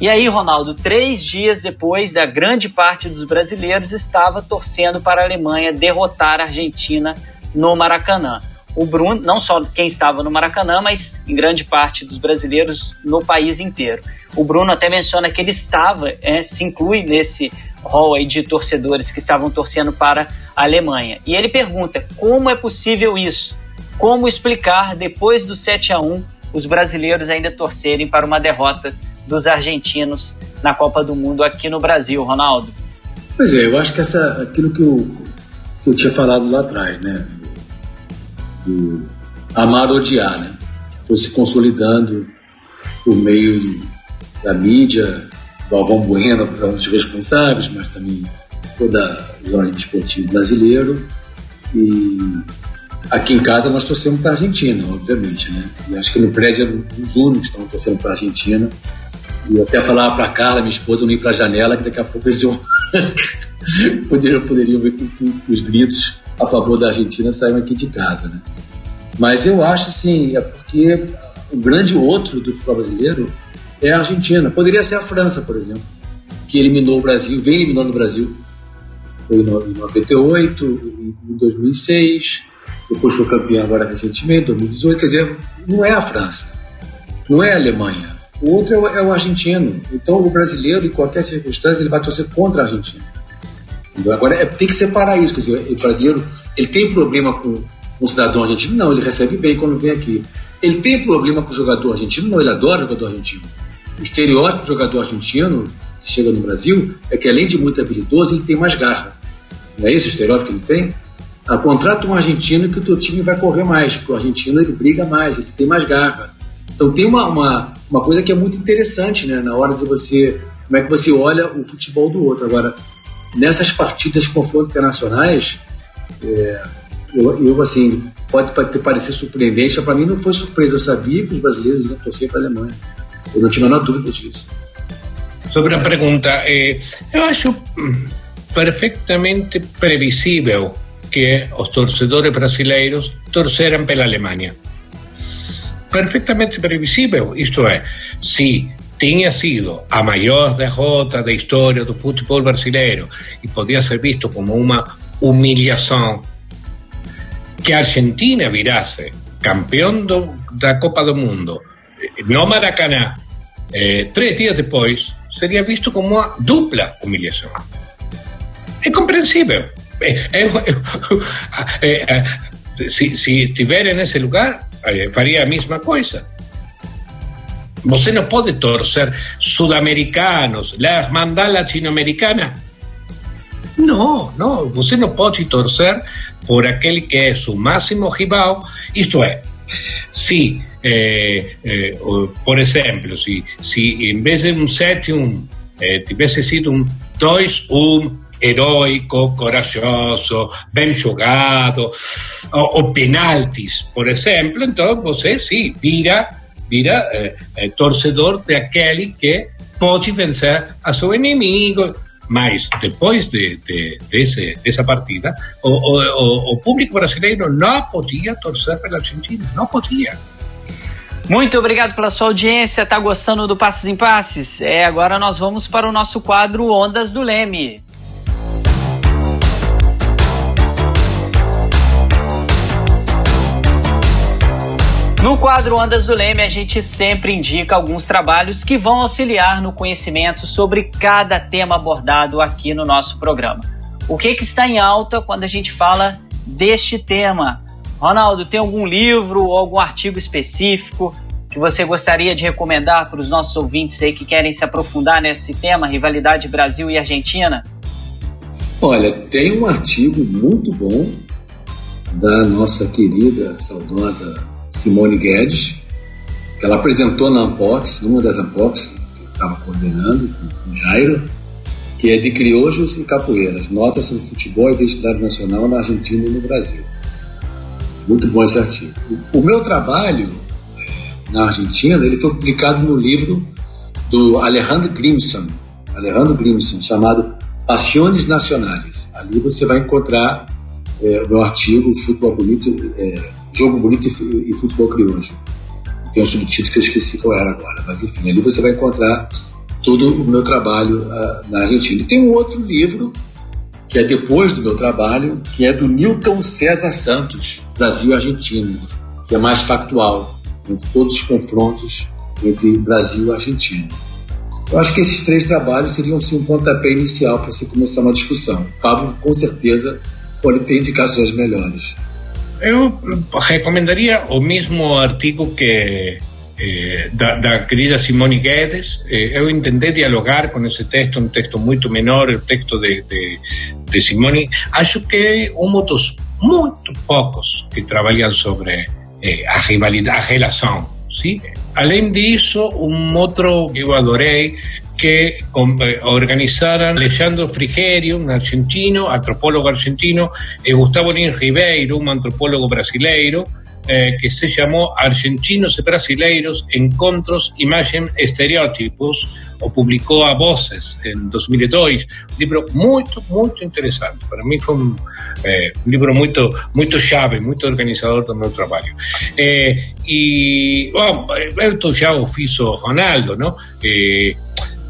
e aí, Ronaldo, três dias depois da grande parte dos brasileiros estava torcendo para a Alemanha derrotar a Argentina no Maracanã. O Bruno, não só quem estava no Maracanã, mas em grande parte dos brasileiros no país inteiro. O Bruno até menciona que ele estava, é, se inclui nesse rol aí de torcedores que estavam torcendo para a Alemanha. E ele pergunta: como é possível isso? Como explicar, depois do 7 a 1 os brasileiros ainda torcerem para uma derrota dos argentinos na Copa do Mundo aqui no Brasil, Ronaldo? Pois é, eu acho que essa, aquilo que eu, que eu tinha falado lá atrás, né? Do amar odiar, né? Que foi se consolidando por meio da mídia, do Alvão Bueno, que é um dos responsáveis, mas também toda o jornalismo esportivo brasileiro. E aqui em casa nós torcemos para a Argentina, obviamente, né? E acho que no prédio eram os únicos que estão torcendo para a Argentina. E até falava para Carla, minha esposa, não ir para a janela, que daqui a pouco eles iam... poderiam, poderiam ver que, os gritos a favor da Argentina saíram aqui de casa, né? Mas eu acho assim, é porque o grande outro do futebol brasileiro é a Argentina. Poderia ser a França, por exemplo, que eliminou o Brasil, vem eliminando o Brasil. Foi em 98, em 2006, depois foi campeão agora recentemente, 2018. Quer dizer, não é a França, não é a Alemanha, o outro é o, é o, argentino. Então, o brasileiro, em qualquer circunstância, ele vai torcer contra a Argentina. Agora, é, tem que separar isso. Quer dizer, o brasileiro ele tem problema com o cidadão argentino? Não, ele recebe bem quando vem aqui. Ele tem problema com o jogador argentino? Não, ele adora o jogador argentino. O estereótipo do jogador argentino que chega no Brasil é que, além de muito habilidoso, ele tem mais garra. Não é esse o estereótipo que ele tem? Ah, contrata um argentino que o teu time vai correr mais, porque o argentino ele briga mais, ele tem mais garra. Então tem uma, uma, uma coisa que é muito interessante, né? Na hora de você. Como é que você olha o futebol do outro. Agora, nessas partidas de confronto internacionais, é, eu, eu assim, pode, parecer surpreendente, para mim não foi surpresa. Eu sabia que os brasileiros iam torcer para a Alemanha. Eu não tinha a menor dúvida disso. Sobre a pergunta, eh, eu acho perfeitamente previsível que os torcedores brasileiros torceram pela Alemanha. Perfeitamente previsível, isto é, se tinha sido a maior derrota da história do futebol brasileiro e podia ser visto como uma humilhação que a Argentina virasse campeão do, da Copa do Mundo no Maracanã eh, três dias depois seria visto como uma dupla humilhação. É compreensível. É, é, é, se, se estiver nesse lugar, faria a mesma coisa. Você não pode torcer sudamericanos, la hermandad latino-americana. Não, não, você não pode torcer por aquele que é seu máximo rival, isto é, se, eh, eh, por exemplo, se, se em vez de um 7-1 eh, tivesse sido um 2-1 heroico, corajoso, bem jogado, ou, ou, penaltis, por exemplo, então você sim vira, vira eh, eh, torcedor daquele que pode vencer a seu inimigo. Mas depois de, de, desse, dessa partida, o, o, o público brasileiro não podia torcer pela Argentina, não podia. Muito obrigado pela sua audiência. Tá gostando do Passos em Passes? É, agora nós vamos para o nosso quadro Ondas do Leme. No quadro Ondas do Leme, a gente sempre indica alguns trabalhos que vão auxiliar no conhecimento sobre cada tema abordado aqui no nosso programa. O que, que está em alta quando a gente fala deste tema? Ronaldo, tem algum livro ou algum artigo específico que você gostaria de recomendar para os nossos ouvintes aí que querem se aprofundar nesse tema, rivalidade Brasil e Argentina? Olha, tem um artigo muito bom da nossa querida, saudosa Simone Guedes, que ela apresentou na Ampox, numa das Ampox, que estava coordenando com o Jairo, que é de criojos e capoeiras, notas sobre futebol e identidade nacional na Argentina e no Brasil. Muito bom esse artigo. O meu trabalho eh, na Argentina, ele foi publicado no livro do Alejandro Grimson, Alejandro Grimson, chamado Passiones Nacionais. Ali você vai encontrar é, o meu artigo Futebol Bonito, é, Jogo Bonito e, Futebol Criojo. Tem um subtítulo que eu esqueci qual era agora, mas enfim, ali você vai encontrar todo o meu trabalho uh, na Argentina. E tem um outro livro, que é depois do meu trabalho, que é do Newton César Santos, Brasil e Argentina, que é mais factual, entre todos os confrontos entre Brasil e Argentina. Eu acho que esses três trabalhos seriam sim um pontapé inicial para se começar uma discussão. Pablo, com certeza, pode ter indicações melhores. Eu recomendaria o mesmo artigo que eh, da, da, querida Simone Guedes. Eh, eu intentei dialogar com esse texto, um texto muito menor, o texto de, de, de Simone. Acho que é um dos muito poucos que trabalham sobre eh, a rivalidade, a relação. Sim? Além disso, um outro que eu adorei que eh, organizaran Alejandro Frigerio, un argentino, antropólogo argentino, y Gustavo Lin Ribeiro, un antropólogo brasileiro, eh, que se llamó Argentinos y Brasileiros, Encontros, Imagen, Estereotipos, o publicó a Voces en 2002. Un libro muy, muy interesante. Para mí fue un, eh, un libro muy, muy chave, muy organizador do meu trabalho. Eh, e, bom, eu já Ronaldo, não? Eh,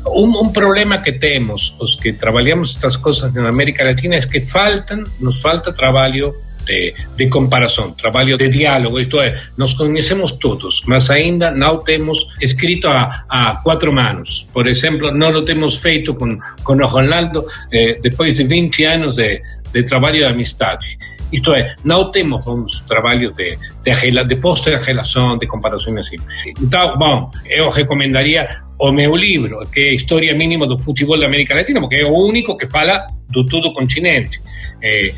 un, un, problema que temos os que traballamos estas cosas en América Latina es que faltan, nos falta traballo de, de comparación, traballo de diálogo, isto é, nos conhecemos todos, mas ainda não temos escrito a, a quatro manos. Por exemplo, não o temos feito com o Ronaldo eh, depois de 20 anos de, de trabalho de amistade. Isto é, não temos uns trabalhos de, de, de post-relação, de comparação assim. Então, bom, eu recomendaria o meu livro, que é História Mínima do Futebol da América Latina, porque é o único que fala do todo continente. Eh,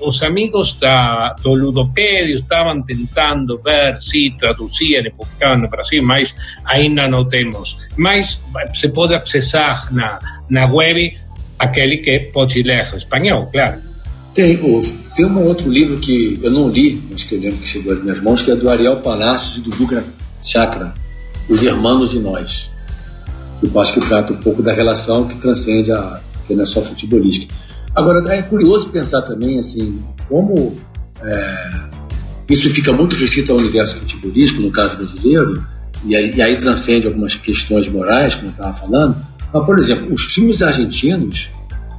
os amigos da, do Ludopédio estavam tentando ver se traduziam e publicavam no Brasil, mas ainda não temos. Mas se pode acessar na, na web aquele que pode ler espanhol, claro. Tem, tem um outro livro que eu não li, mas que eu lembro que chegou às minhas mãos, que é do Ariel Palácios e do Dugra Chakra, Os Hermanos e Nós. Eu acho que trata um pouco da relação que transcende a que não é só futebolística. Agora, é curioso pensar também, assim, como é, isso fica muito restrito ao universo futebolístico, no caso brasileiro, e aí, e aí transcende algumas questões morais, como eu estava falando. Mas, por exemplo, os filmes argentinos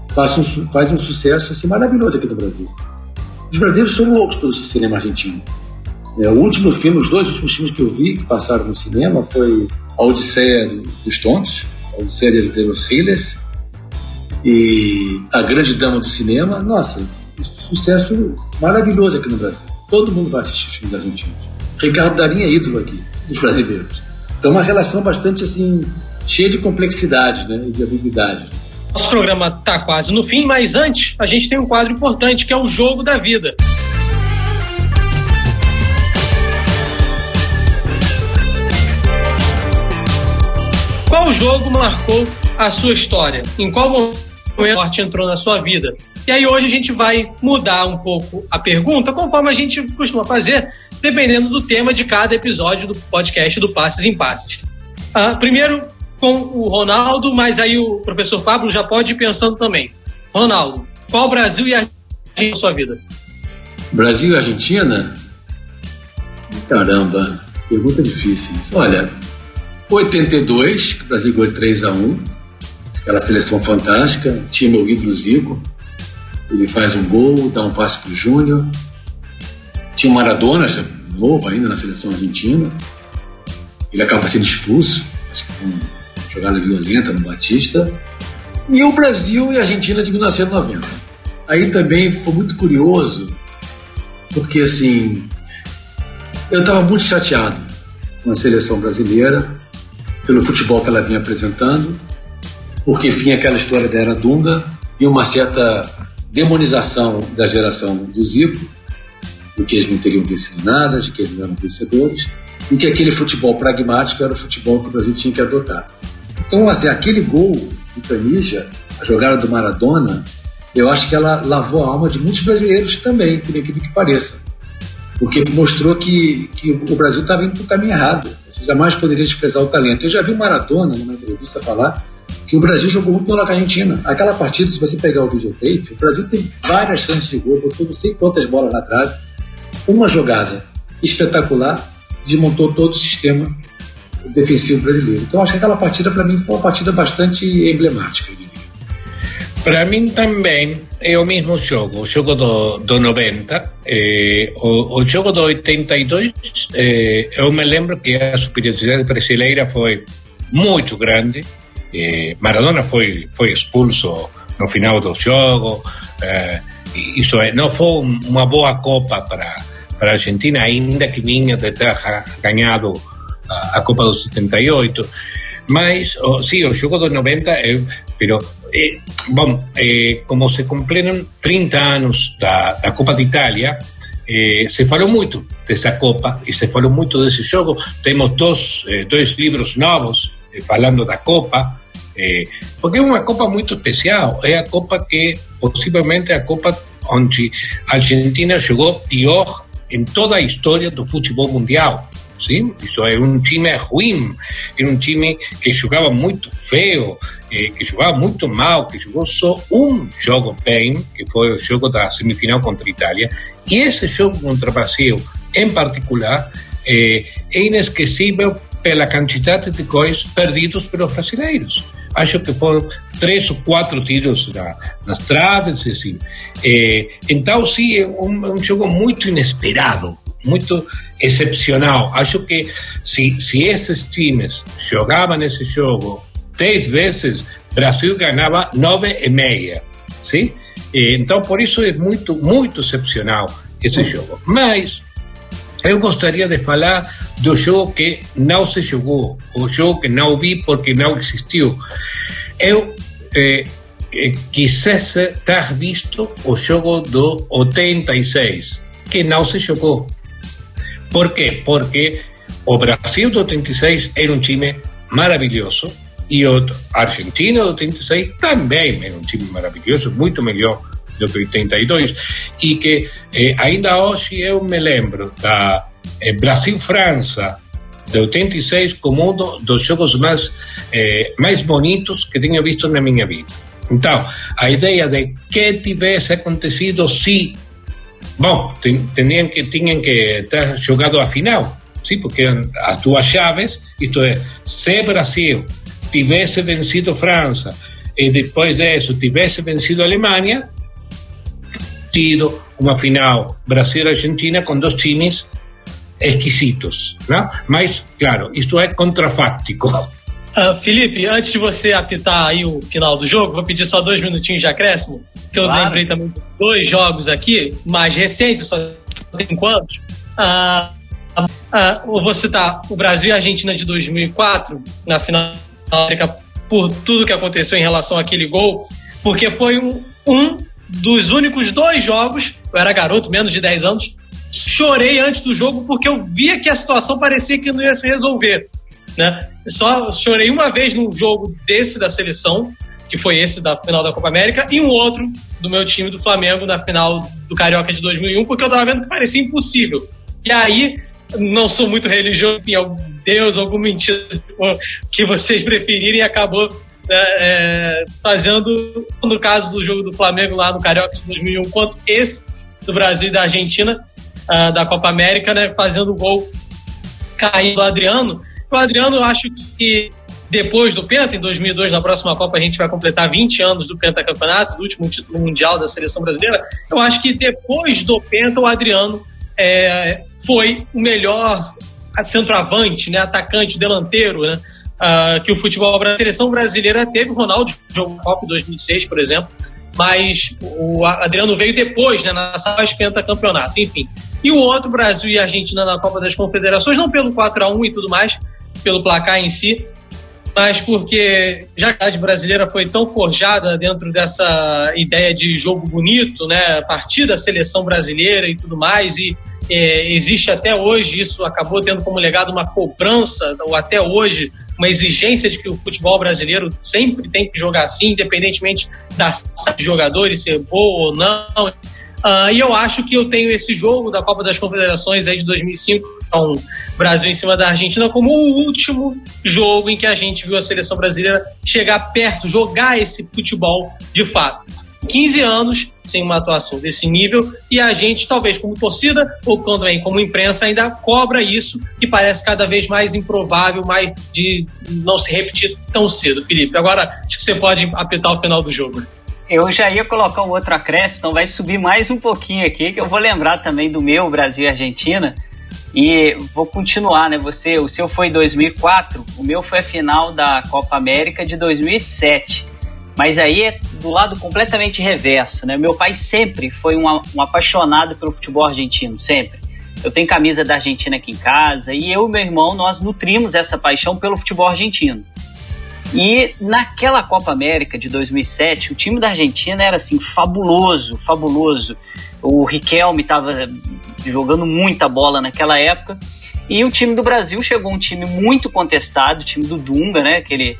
fazem um, fazem um sucesso assim, maravilhoso aqui no Brasil. Os brasileiros são loucos pelo cinema argentino. É, o último filme, os dois últimos filmes que eu vi que passaram no cinema foi A Odisseia dos Tontos, A Odisseia de los Riles e A Grande Dama do Cinema. Nossa, sucesso maravilhoso aqui no Brasil. Todo mundo vai assistir os filmes argentinos. Ricardo Darim é ídolo aqui, dos brasileiros. Então, uma relação bastante assim, cheia de complexidade né, e de ambiguidade. Nosso programa está quase no fim, mas antes a gente tem um quadro importante que é o Jogo da Vida. Qual jogo marcou a sua história? Em qual momento o esporte entrou na sua vida? E aí hoje a gente vai mudar um pouco a pergunta, conforme a gente costuma fazer, dependendo do tema de cada episódio do podcast do Passes em Passes. Ah, primeiro com o Ronaldo, mas aí o professor Pablo já pode ir pensando também. Ronaldo, qual Brasil e Argentina na sua vida? Brasil e Argentina? Caramba, pergunta difícil. Olha, 82, que o Brasil ganhou 3 a 1 aquela seleção fantástica, tinha meu ídolo Zico, ele faz um gol, dá um passe para o Júnior. Tinha o Maradona, novo ainda na seleção argentina, ele acaba sendo expulso, acho que com jogada violenta no Batista. E o Brasil e a Argentina de 1990. Aí também foi muito curioso, porque assim, eu estava muito chateado com a seleção brasileira, pelo futebol que ela vinha apresentando, porque vinha aquela história da Era Dunga e uma certa demonização da geração do Zico, de que eles não teriam vencido nada, de que eles não eram vencedores, e que aquele futebol pragmático era o futebol que o Brasil tinha que adotar. Então, assim, aquele gol do Canija, a jogada do Maradona, eu acho que ela lavou a alma de muitos brasileiros também, por incrível que pareça porque mostrou que, que o Brasil estava indo para o caminho errado. Você jamais poderia desprezar o talento. Eu já vi Maradona, numa entrevista, falar que o Brasil jogou muito melhor que a Argentina. Aquela partida, se você pegar o videotape, o Brasil tem várias chances de gol, botou não sei quantas bolas na trave. Uma jogada espetacular desmontou todo o sistema defensivo brasileiro. Então, acho que aquela partida, para mim, foi uma partida bastante emblemática. Para mim também é o mesmo jogo, o jogo do, do 90. Eh, o, o jogo do 82, eh, eu me lembro que a superioridade brasileira foi muito grande. Eh, Maradona foi, foi expulso no final do jogo. Isso é, não foi uma boa Copa para, para a Argentina, ainda que vinha de ter ganhado a, Copa do 78. Mas, oh, sí, o jogo dos 90, eh, pero, eh, eh, como se cumpriram 30 anos da, da Copa de Itália, eh, se falou muito dessa Copa e se falou muito desse jogo. Temos dois, eh, dois livros novos eh, falando da Copa, eh, porque é uma Copa muito especial. É a Copa que, possivelmente, a Copa onde a Argentina jogou pior em toda a história do futebol mundial. Sim? Isso é um time ruim, era um time que jogava muito feio, eh, que jogava muito mal, que jogou só um jogo bem, que foi o jogo da semifinal contra a Itália, e esse jogo contra o Brasil, em particular, eh, é inesquecível pela quantidade de gols perdidos pelos brasileiros. Acho que foram três ou quatro tiros na, nas traves, assim. Eh, então, sim, é um, um jogo muito inesperado, muito excepcional. Acho que se, se esses times jogavam esse jogo dez vezes, Brasil ganhava nove e meia, sim? Então, por isso é muito, muito excepcional esse jogo. Mas eu gostaria de falar do jogo que não se jogou, o jogo que não vi porque não existiu. Eu eh, eh quisesse ter visto o jogo do 86, que não se jogou. Por quê? Porque Brasil do 86 era um time maravilhoso e o Argentina do 86 também era um time maravilhoso, muito melhor do que 82, e que eh, ainda hoje eu me lembro da eh, Brasil-França de 86 como um dos jogos mais, eh, bonitos que tenho visto na minha vida. Então, a ideia de que tivesse acontecido se, bom, tinham que, tinham que ter jogado a final, sim, porque eram as duas chaves, isto é, se Brasil tivesse vencido França e depois disso tivesse vencido Alemanha, tido uma final Brasil-Argentina com dois times exquisitos, né? Mas, claro, isto é contrafáctico. Uh, Felipe, antes de você apitar aí o final do jogo, vou pedir só dois minutinhos de acréscimo, que eu claro. lembrei também de dois jogos aqui, mais recentes, só tem quantos. Uh, uh, vou citar o Brasil e a Argentina de 2004, na final da América, por tudo que aconteceu em relação àquele gol, porque foi um, um dos únicos dois jogos, eu era garoto, menos de 10 anos, chorei antes do jogo porque eu via que a situação parecia que não ia se resolver. Né? Só chorei uma vez num jogo desse da seleção, que foi esse da final da Copa América, e um outro do meu time do Flamengo na final do Carioca de 2001, porque eu tava vendo que parecia impossível. E aí, não sou muito religioso, enfim, algum Deus, algum mentira que vocês preferirem, acabou é, é, fazendo, no caso do jogo do Flamengo lá no Carioca de 2001, quanto esse do Brasil e da Argentina, uh, da Copa América, né, fazendo o gol caindo do Adriano. O Adriano, eu acho que depois do Penta, em 2002, na próxima Copa, a gente vai completar 20 anos do Penta Campeonato, do último título mundial da seleção brasileira. Eu acho que depois do Penta, o Adriano é, foi o melhor centroavante, né, atacante, delanteiro, né, uh, que o futebol a seleção brasileira teve. O Ronaldo jogou Copa 2006, por exemplo mas o Adriano veio depois, né, nessa campeonato, enfim. E o outro, Brasil e Argentina na Copa das Confederações, não pelo 4 a 1 e tudo mais, pelo placar em si, mas porque já a brasileira foi tão forjada dentro dessa ideia de jogo bonito, né, a partir da seleção brasileira e tudo mais, e é, existe até hoje, isso acabou tendo como legado uma cobrança, ou até hoje, uma exigência de que o futebol brasileiro sempre tem que jogar assim, independentemente da jogadores ser boa ou não. Uh, e eu acho que eu tenho esse jogo da Copa das Confederações aí de 2005, com o Brasil em cima da Argentina, como o último jogo em que a gente viu a seleção brasileira chegar perto, jogar esse futebol de fato. 15 anos sem uma atuação desse nível e a gente, talvez como torcida ou também como imprensa, ainda cobra isso que parece cada vez mais improvável, mais de não se repetir tão cedo. Felipe, agora acho que você pode apertar o final do jogo. Eu já ia colocar um outro acréscimo, então vai subir mais um pouquinho aqui, que eu vou lembrar também do meu Brasil e Argentina. E vou continuar, né? Você, o seu foi em 2004, o meu foi a final da Copa América de 2007. Mas aí é do lado completamente reverso, né? Meu pai sempre foi um, um apaixonado pelo futebol argentino, sempre. Eu tenho camisa da Argentina aqui em casa e eu e meu irmão, nós nutrimos essa paixão pelo futebol argentino. E naquela Copa América de 2007, o time da Argentina era assim fabuloso, fabuloso. O Riquelme estava jogando muita bola naquela época. E o time do Brasil chegou um time muito contestado, o time do Dunga, né? Que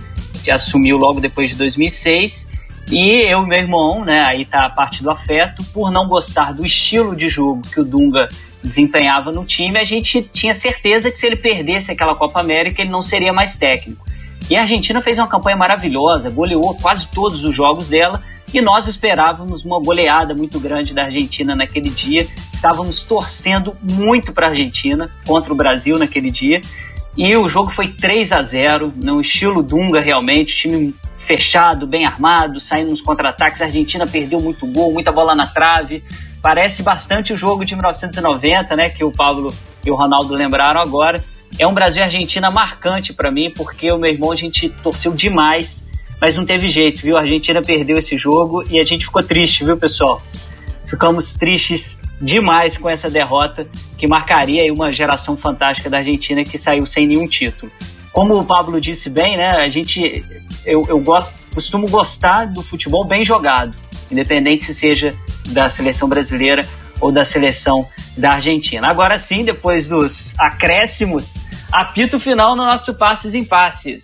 assumiu logo depois de 2006. E eu e meu irmão, né, aí tá a parte do afeto, por não gostar do estilo de jogo que o Dunga desempenhava no time, a gente tinha certeza que se ele perdesse aquela Copa América, ele não seria mais técnico. E a Argentina fez uma campanha maravilhosa, goleou quase todos os jogos dela, e nós esperávamos uma goleada muito grande da Argentina naquele dia. Estávamos torcendo muito para a Argentina contra o Brasil naquele dia. E o jogo foi 3 a 0 no estilo Dunga realmente, time fechado, bem armado, saindo nos contra-ataques. A Argentina perdeu muito gol, muita bola na trave. Parece bastante o jogo de 1990, né, que o Pablo e o Ronaldo lembraram agora. É um Brasil e Argentina marcante para mim, porque o meu irmão a gente torceu demais, mas não teve jeito, viu? A Argentina perdeu esse jogo e a gente ficou triste, viu, pessoal? Ficamos tristes demais com essa derrota que marcaria uma geração fantástica da Argentina que saiu sem nenhum título. Como o Pablo disse bem, né, a gente eu, eu gosto, costumo gostar do futebol bem jogado, independente se seja da seleção brasileira ou da seleção da Argentina. Agora sim, depois dos acréscimos, apito final no nosso Passes em Passes.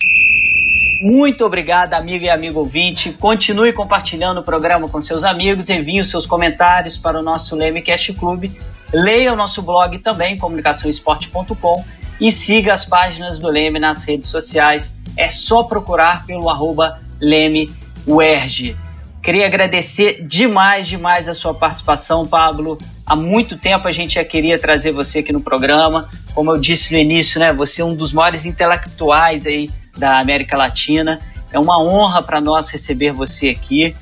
Muito obrigado, amigo e amigo ouvinte. Continue compartilhando o programa com seus amigos, envie os seus comentários para o nosso Leme Cast Club. Leia o nosso blog também, comunicaçãoesporte.com e siga as páginas do Leme nas redes sociais. É só procurar pelo arroba Leme Queria agradecer demais, demais a sua participação, Pablo. Há muito tempo a gente já queria trazer você aqui no programa. Como eu disse no início, né, você é um dos maiores intelectuais aí da América Latina. É uma honra para nós receber você aqui.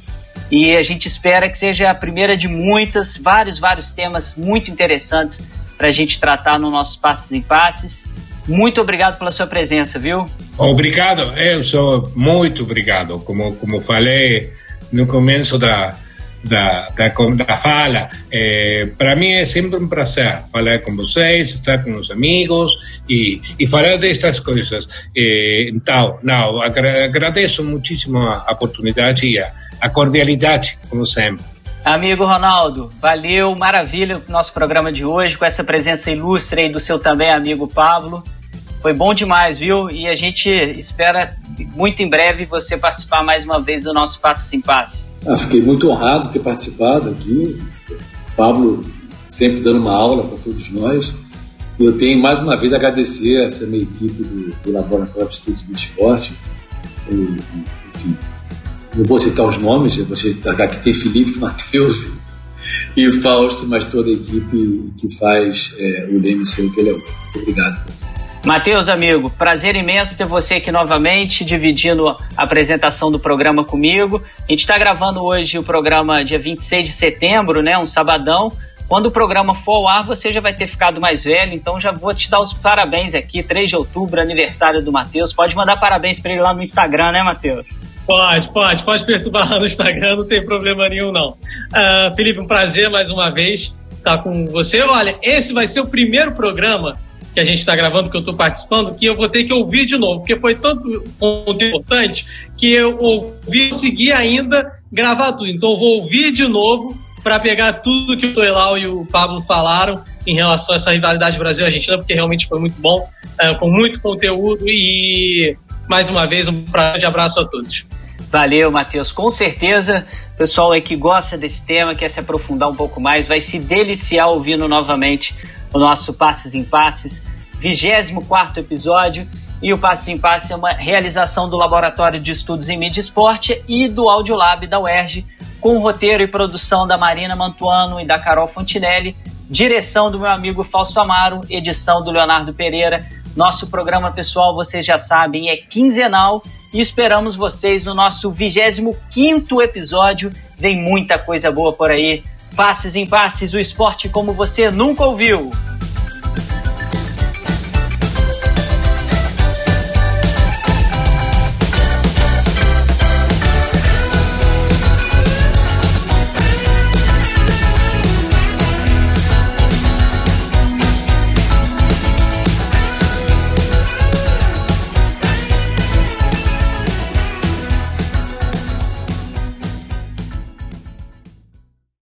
E a gente espera que seja a primeira de muitas, vários, vários temas muito interessantes para a gente tratar no nossos Passos em Passes. Muito obrigado pela sua presença, viu? Obrigado, eu sou muito obrigado. Como, como falei no começo da, da, da, da fala. É, para mim é sempre um prazer falar com vocês, estar com os amigos e, e falar destas coisas. É, então, não, agradeço muitíssimo a oportunidade e a, a cordialidade, como sempre. Amigo Ronaldo, valeu, maravilha o nosso programa de hoje, com essa presença ilustre aí do seu também amigo Pablo. Foi bom demais, viu? E a gente espera muito em breve você participar mais uma vez do nosso Passo Sem Passe. Ah, fiquei muito honrado de ter participado aqui. Pablo sempre dando uma aula para todos nós. E eu tenho mais uma vez a agradecer essa minha equipe do, do Laboratório de Estudos de Esporte. E, enfim, não vou citar os nomes, você aqui tem Felipe, Matheus e Fausto, mas toda a equipe que faz é, o Leme ser o que ele é hoje. Muito obrigado. Matheus, amigo, prazer imenso ter você aqui novamente, dividindo a apresentação do programa comigo. A gente está gravando hoje o programa dia 26 de setembro, né, um sabadão. Quando o programa for ao ar, você já vai ter ficado mais velho, então já vou te dar os parabéns aqui, 3 de outubro, aniversário do Matheus. Pode mandar parabéns para ele lá no Instagram, né, Matheus? Pode, pode, pode perturbar lá no Instagram, não tem problema nenhum, não. Uh, Felipe, um prazer mais uma vez estar com você. Olha, esse vai ser o primeiro programa que a gente está gravando, que eu estou participando, que eu vou ter que ouvir de novo, porque foi tanto conteúdo importante que eu ouvi e segui ainda gravar tudo. Então eu vou ouvir de novo para pegar tudo que o Toelau e o Pablo falaram em relação a essa rivalidade Brasil-Argentina, porque realmente foi muito bom, é, com muito conteúdo e mais uma vez um grande abraço a todos. Valeu, Matheus. Com certeza, o pessoal aí que gosta desse tema, quer se aprofundar um pouco mais, vai se deliciar ouvindo novamente o nosso Passes em Passes, 24 episódio. E o Passes em Passes é uma realização do Laboratório de Estudos em Mídia Esporte e do Audiolab da UERJ, com roteiro e produção da Marina Mantuano e da Carol Fontinelli, direção do meu amigo Fausto Amaro, edição do Leonardo Pereira. Nosso programa pessoal, vocês já sabem, é quinzenal e esperamos vocês no nosso 25 episódio. Vem muita coisa boa por aí. Passes em passes, o esporte como você nunca ouviu.